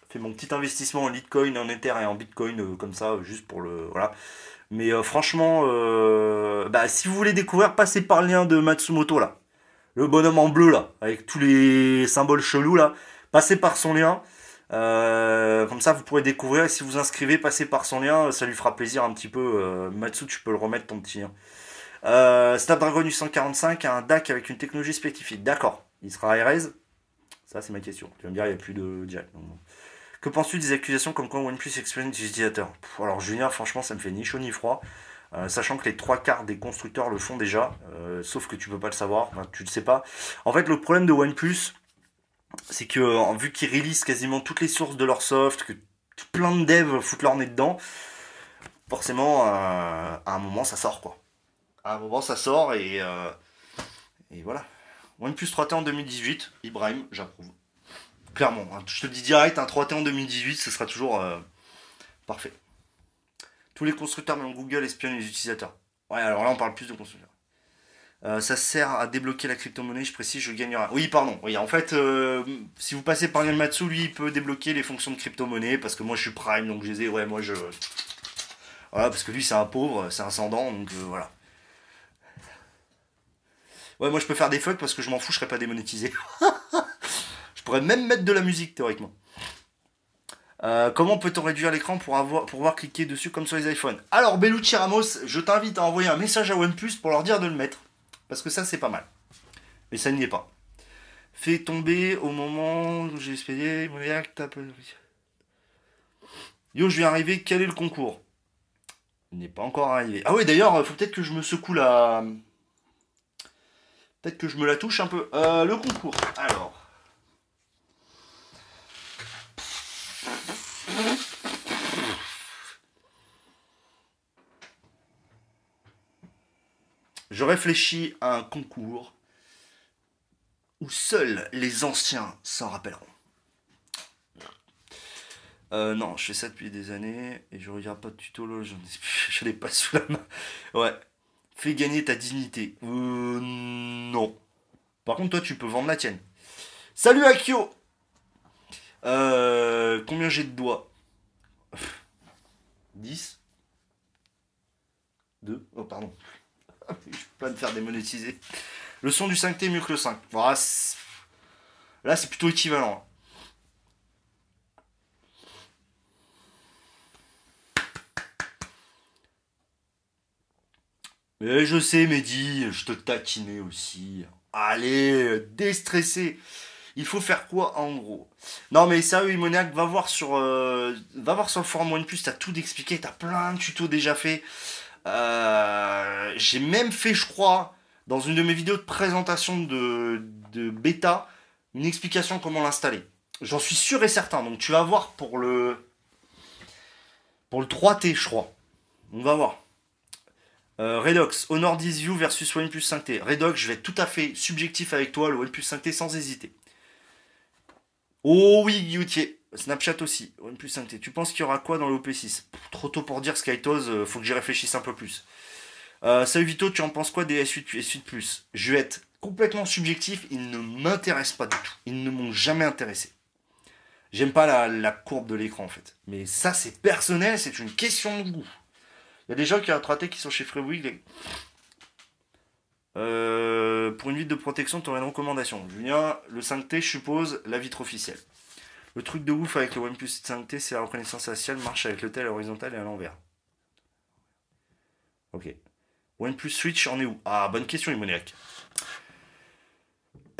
Fait mon petit investissement en Litecoin, en Ether et en Bitcoin, comme ça, juste pour le. Voilà. Mais franchement, bah, si vous voulez découvrir, passez par le lien de Matsumoto là. Le bonhomme en bleu là, avec tous les symboles chelous là. Passez par son lien. Euh, comme ça, vous pourrez découvrir. Si vous inscrivez, passez par son lien. Ça lui fera plaisir un petit peu. Euh, Matsu, tu peux le remettre ton petit lien. Euh, Snapdragon 845 a un DAC avec une technologie spécifique. D'accord. Il sera RS Ça, c'est ma question. Tu vas me dire, il n'y a plus de jack. Que penses-tu des accusations comme quoi OnePlus expérience utilisateur Alors, Julien, franchement, ça me fait ni chaud ni froid. sachant que les trois quarts des constructeurs le font déjà, sauf que tu peux pas le savoir, tu le sais pas. En fait, le problème de OnePlus, c'est que vu qu'ils release quasiment toutes les sources de leur soft, que plein de devs foutent leur nez dedans, forcément, à un moment, ça sort, quoi. À un moment, ça sort, et, et voilà. OnePlus 3T en 2018, Ibrahim, j'approuve. Clairement, hein. je te dis direct, un 3T en 2018, ce sera toujours parfait. Tous les constructeurs, même Google, espionnent les utilisateurs. Ouais, alors là, on parle plus de constructeurs. Euh, ça sert à débloquer la crypto-monnaie, je précise, je gagnerai. Oui, pardon. En fait, euh, si vous passez par Yanmatsu, lui, il peut débloquer les fonctions de crypto-monnaie parce que moi, je suis Prime, donc je les ai. Ouais, moi, je. Voilà, parce que lui, c'est un pauvre, c'est un sans donc euh, voilà. Ouais, moi, je peux faire des fucks parce que je m'en fous, je serais pas démonétisé. je pourrais même mettre de la musique, théoriquement. Comment peut-on réduire l'écran pour, pour pouvoir cliquer dessus comme sur les iPhones? Alors, Bellucci Ramos, je t'invite à envoyer un message à OnePlus pour leur dire de le mettre. Parce que ça, c'est pas mal. Mais ça n'y est pas. Fait tomber au moment où j'ai expédié. Yo, je viens arriver. Quel est le concours? Il n'est pas encore arrivé. Ah oui, d'ailleurs, faut peut-être que je me secoue la. Peut-être que je me la touche un peu. Euh, le concours. Alors. Je réfléchis à un concours où seuls les anciens s'en rappelleront. Euh, non, je fais ça depuis des années et je regarde pas de tuto là, je l'ai pas sous la main. Ouais. Fais gagner ta dignité. Euh, non. Par contre, toi, tu peux vendre la tienne. Salut Akio euh, Combien j'ai de doigts? 10 2 Oh, pardon. Je peux pas me faire démonétiser. Le son du 5T est mieux que le 5. là, c'est plutôt équivalent. Mais je sais, Mehdi, je te taquinais aussi. Allez, déstressé. Il faut faire quoi en gros? Non mais sérieux, Imoniac, va voir sur, euh, va voir sur le forum OnePlus, t'as tout expliqué, t'as plein de tutos déjà fait. Euh, j'ai même fait, je crois, dans une de mes vidéos de présentation de, bêta, une explication comment l'installer. J'en suis sûr et certain. Donc tu vas voir pour le pour le 3T, je crois. On va voir. Euh, Redox, Honor 10 View versus OnePlus 5T. Redox, je vais être tout à fait subjectif avec toi, le OnePlus 5T sans hésiter. Oh oui, Guilloutier. Snapchat aussi, OnePlus 5T. Tu penses qu'il y aura quoi dans l'OP6 Trop tôt pour dire SkyToz, euh, faut que j'y réfléchisse un peu plus. Euh, salut Vito, tu en penses quoi des S8, S8 Plus Je vais être complètement subjectif, ils ne m'intéressent pas du tout. Ils ne m'ont jamais intéressé. J'aime pas la, courbe de l'écran en fait. Mais ça c'est personnel, c'est une question de goût. Il y a des gens qui ont traité qui sont chez Freewig. Euh, pour une vitre de protection, tu aurais une recommandation. Julien, le 5T, je suppose, la vitre officielle. Le truc de ouf avec le OnePlus 5T, c'est la reconnaissance faciale marche avec le tel à l'horizontale et à l'envers. Ok. OnePlus Switch, en est où? Ah, bonne question, Imoniac.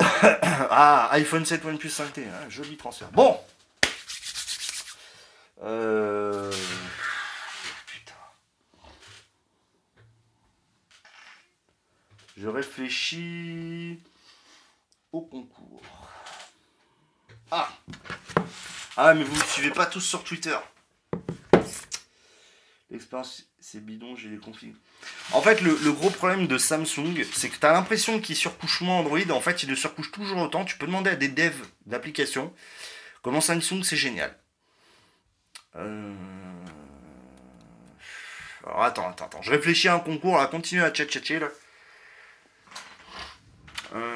ah, iPhone 7, OnePlus 5T. Hein, joli transfert. Bon euh... Putain. Je réfléchis au concours. Ah ah, mais vous ne me suivez pas tous sur Twitter. L'expérience, c'est bidon, j'ai des conflits. En fait, le, gros problème de Samsung, c'est que tu as l'impression qu'il surcouche moins Android. En fait, il le surcouche toujours autant. Tu peux demander à des devs d'applications comment Samsung, c'est génial. Euh, alors, attends, attends, attends. Je réfléchis à un concours, à continuer à chat chat là. Euh...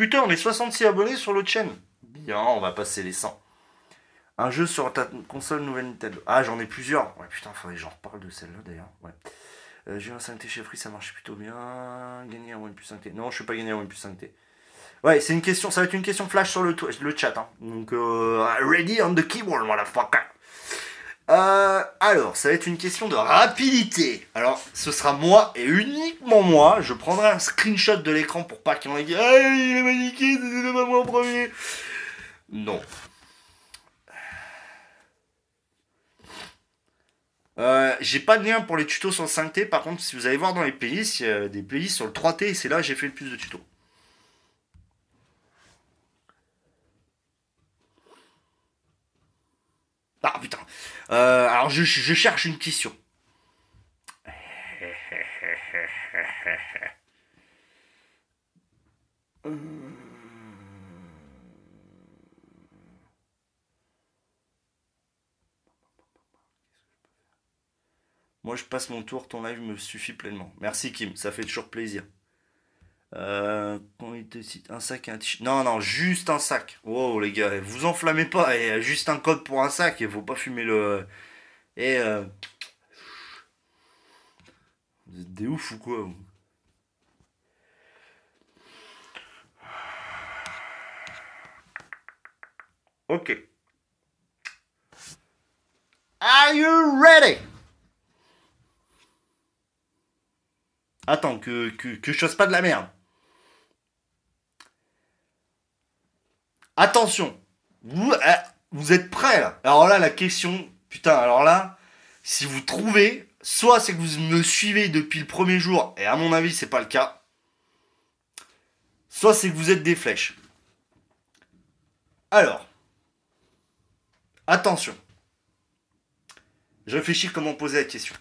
Putain. On est 66 abonnés sur l'autre chaîne. Bien, on va passer les 100. Un jeu sur ta console nouvelle Nintendo. Ah, j'en ai plusieurs. Ouais, putain, faudrait que j'en reparle de celle-là d'ailleurs. Ouais. Euh, j'ai un 5T chez Free, ça marche plutôt bien. Gagner un OnePlus 5T. Non, je suis pas gagner un OnePlus 5T. Ouais, c'est une question, ça va être une question flash sur le, le chat. Hein. Donc, euh, ready on the keyboard, motherfucker. Euh, alors, ça va être une question de rapidité. Alors, ce sera moi et uniquement moi. Je prendrai un screenshot de l'écran pour pas qu'il y en ait qui Ah, il est magnifique, c'est pas moi en premier. Non. Euh, j'ai pas de lien pour les tutos sur le 5T. Par contre, si vous allez voir dans les playlists, il y a des playlists sur le 3T et c'est là que j'ai fait le plus de tutos. Ah putain. Euh, alors je, je cherche une question. Moi, je passe mon tour, ton live me suffit pleinement. Merci Kim, ça fait toujours plaisir. Euh, il te cite? Un sac et un t-shirt. Non, non, juste un sac. Wow, les gars, vous enflammez pas. Et juste un code pour un sac. Il faut pas fumer le. Et. Euh... Vous êtes des ouf ou quoi vous? Ok. Are you ready? Attends, que, que, que je fasse pas de la merde. Attention, vous, euh, vous êtes prêts là Alors là, la question, putain, alors là, si vous trouvez, soit c'est que vous me suivez depuis le premier jour, et à mon avis, c'est pas le cas, soit c'est que vous êtes des flèches. Alors, attention. Je réfléchis comment poser la question.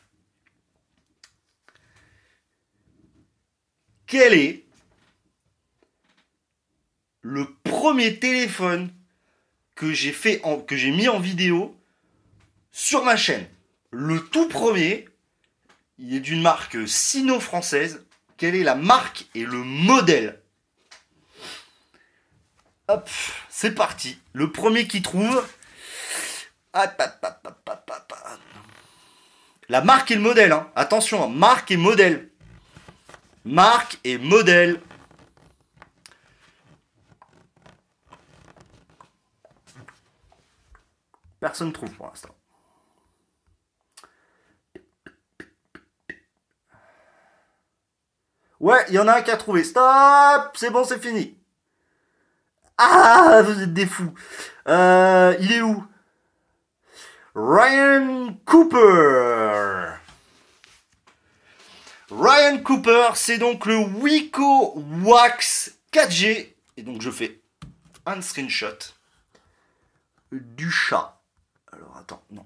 Quel est le premier téléphone que j'ai mis en vidéo sur ma chaîne Le tout premier, il est d'une marque sino-française. Quelle est la marque et le modèle? Hop, c'est parti. Le premier qui trouve, la marque et le modèle, hein. attention, hein. marque et modèle. Marque et modèle. Personne ne trouve pour l'instant. Ouais, il y en a un qui a trouvé. Stop C'est bon, c'est fini. Ah, vous êtes des fous. Euh, il est où? Ryan Cooper. Ryan Cooper, c'est donc le Wiko Wax 4G. Et donc je fais un screenshot du chat. Attends, non.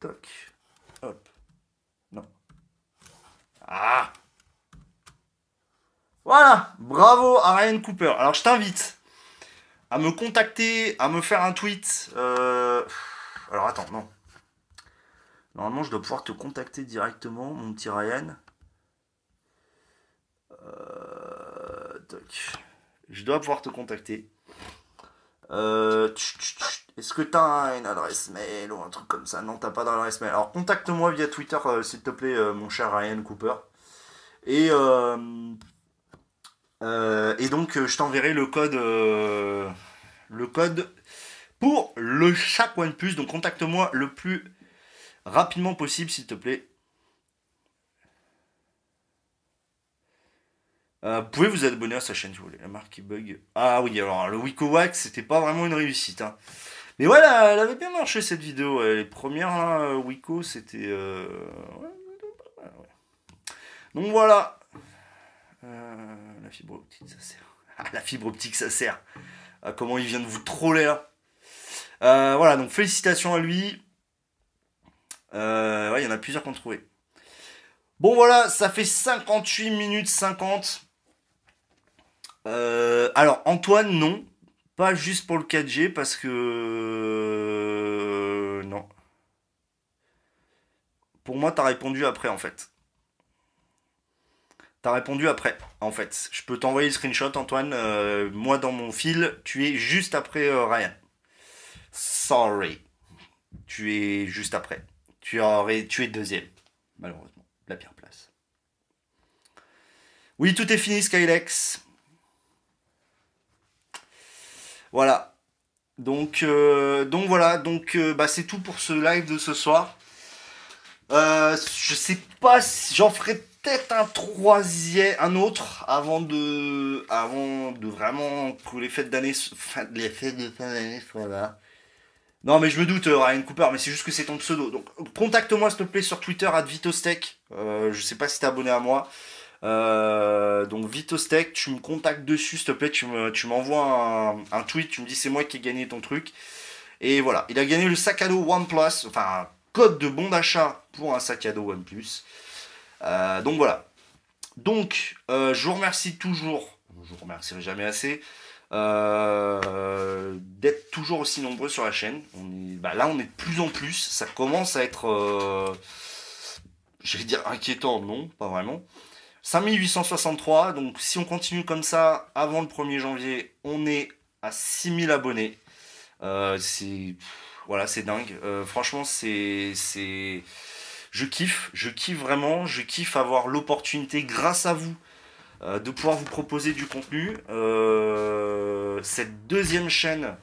Toc. Hop. Non. Ah Voilà Bravo à Ryan Cooper. Alors je t'invite à me contacter, à me faire un tweet. Euh, alors attends, non. Normalement, je dois pouvoir te contacter directement, mon petit Ryan. Euh, je dois pouvoir te contacter. Euh, est-ce que tu as une adresse mail ou un truc comme ça? Non, t'as pas d'adresse mail. Alors contacte-moi via Twitter, s'il te plaît, mon cher Ryan Cooper. Et euh, et donc, euh, je t'enverrai le code, euh, le code pour le chaque OnePlus. Donc, contacte-moi le plus rapidement possible, s'il te plaît. Vous pouvez vous abonner à sa chaîne si vous voulez. La marque qui bug. Ah oui, alors le Wiko Wax, c'était pas vraiment une réussite. Hein. Mais voilà, elle avait bien marché cette vidéo. Les premières Wiko, c'était. Donc voilà. la fibre optique, ça sert. Ah, la fibre optique, ça sert. Ah, comment il vient de vous troller là. Euh, voilà, donc félicitations à lui. Euh, il y en a plusieurs qu'on trouvé. Bon voilà, ça fait 58 minutes 50. Euh, alors Antoine, non. Pas juste pour le 4G parce que... Non. Pour moi, t'as répondu après en fait. T'as répondu après, en fait. Je peux t'envoyer le screenshot, Antoine. Euh, moi, dans mon fil, tu es juste après euh, Ryan. Sorry. Tu es juste après. Tu, aurais, tu es deuxième, malheureusement. La pire place. Oui, tout est fini, Skylex. Voilà. Donc, euh, donc voilà. Donc, bah, c'est tout pour ce live de ce soir. je sais pas si j'en ferai peut-être un troisième, un autre avant de, avant de vraiment que les fêtes d'année, les fêtes de fin d'année soient là. Non, mais je me doute, Ryan Cooper, mais c'est juste que c'est ton pseudo. Donc, contacte-moi, s'il te plaît, sur Twitter, at Vitostech. Euh, je sais pas si t'es abonné à moi. Euh, donc, Vitostech, tu me contactes dessus, s'il te plaît, tu, me, tu m'envoies un, tweet, tu me dis c'est moi qui ai gagné ton truc. Et voilà, il a gagné le sac à dos OnePlus, enfin, un code de bon d'achat pour un sac à dos OnePlus. Euh, donc voilà. Donc, euh, je vous remercie toujours, je vous remercierai jamais assez, d'être toujours aussi nombreux sur la chaîne. Bah là, on est de plus en plus. Ça commence à être, je vais dire inquiétant, non, pas vraiment. 5863, donc si on continue comme ça, avant le 1er janvier, on est à 6000 abonnés. Euh, c'est voilà, c'est dingue. franchement, c'est c'est je kiffe, je kiffe vraiment, je kiffe avoir l'opportunité grâce à vous euh, de pouvoir vous proposer du contenu. Euh, cette deuxième chaîne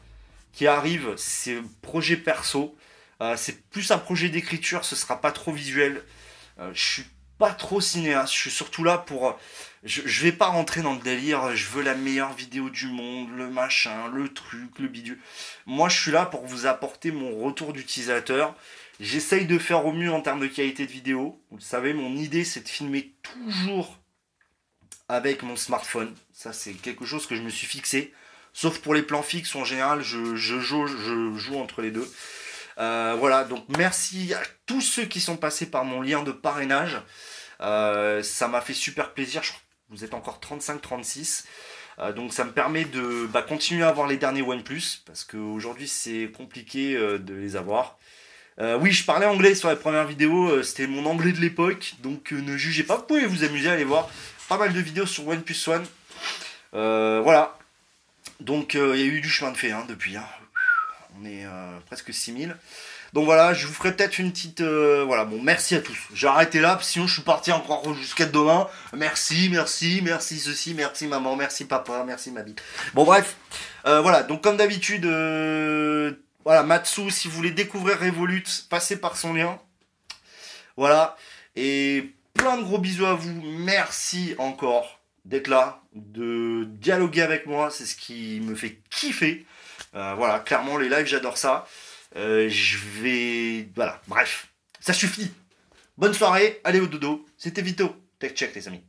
qui arrive, c'est projet perso. Euh, c'est plus un projet d'écriture, ce sera pas trop visuel. je suis pas trop cinéaste, je suis surtout là pour. Je, je vais pas rentrer dans le délire, je veux la meilleure vidéo du monde, le machin, le truc, le bidule. Moi, je suis là pour vous apporter mon retour d'utilisateur. J'essaye de faire au mieux en termes de qualité de vidéo. Vous savez, mon idée, c'est de filmer toujours avec mon smartphone. Ça, c'est quelque chose que je me suis fixé. Sauf pour les plans fixes, en général, je joue entre les deux. Euh, voilà, donc merci à tous ceux qui sont passés par mon lien de parrainage. Euh, ça m'a fait super plaisir. vous êtes encore 35-36. Euh, donc ça me permet de bah, continuer à avoir les derniers OnePlus. Parce qu'aujourd'hui, c'est compliqué de les avoir. oui, je parlais anglais sur la première vidéo. C'était mon anglais de l'époque. Donc ne jugez pas. Vous pouvez vous amuser à aller voir pas mal de vidéos sur OnePlus One. Voilà. Donc il y a eu du chemin de fait hein, depuis. Hein. On est euh, presque 6000. Donc voilà, je vous ferai peut-être une petite... voilà, bon, merci à tous. J'ai arrêté là, sinon je suis parti encore jusqu'à demain. Merci, merci, merci ceci, merci maman, merci papa, merci ma vie. Bon bref, voilà, donc comme d'habitude, voilà, Matsu, si vous voulez découvrir Revolut, passez par son lien. Voilà, et plein de gros bisous à vous. Merci encore d'être là, de dialoguer avec moi. C'est ce qui me fait kiffer. Euh, voilà, clairement, les lives, j'adore ça. Euh, je vais. Voilà, bref, ça suffit. Bonne soirée, allez au dodo. C'était Vito. Tech check, les amis.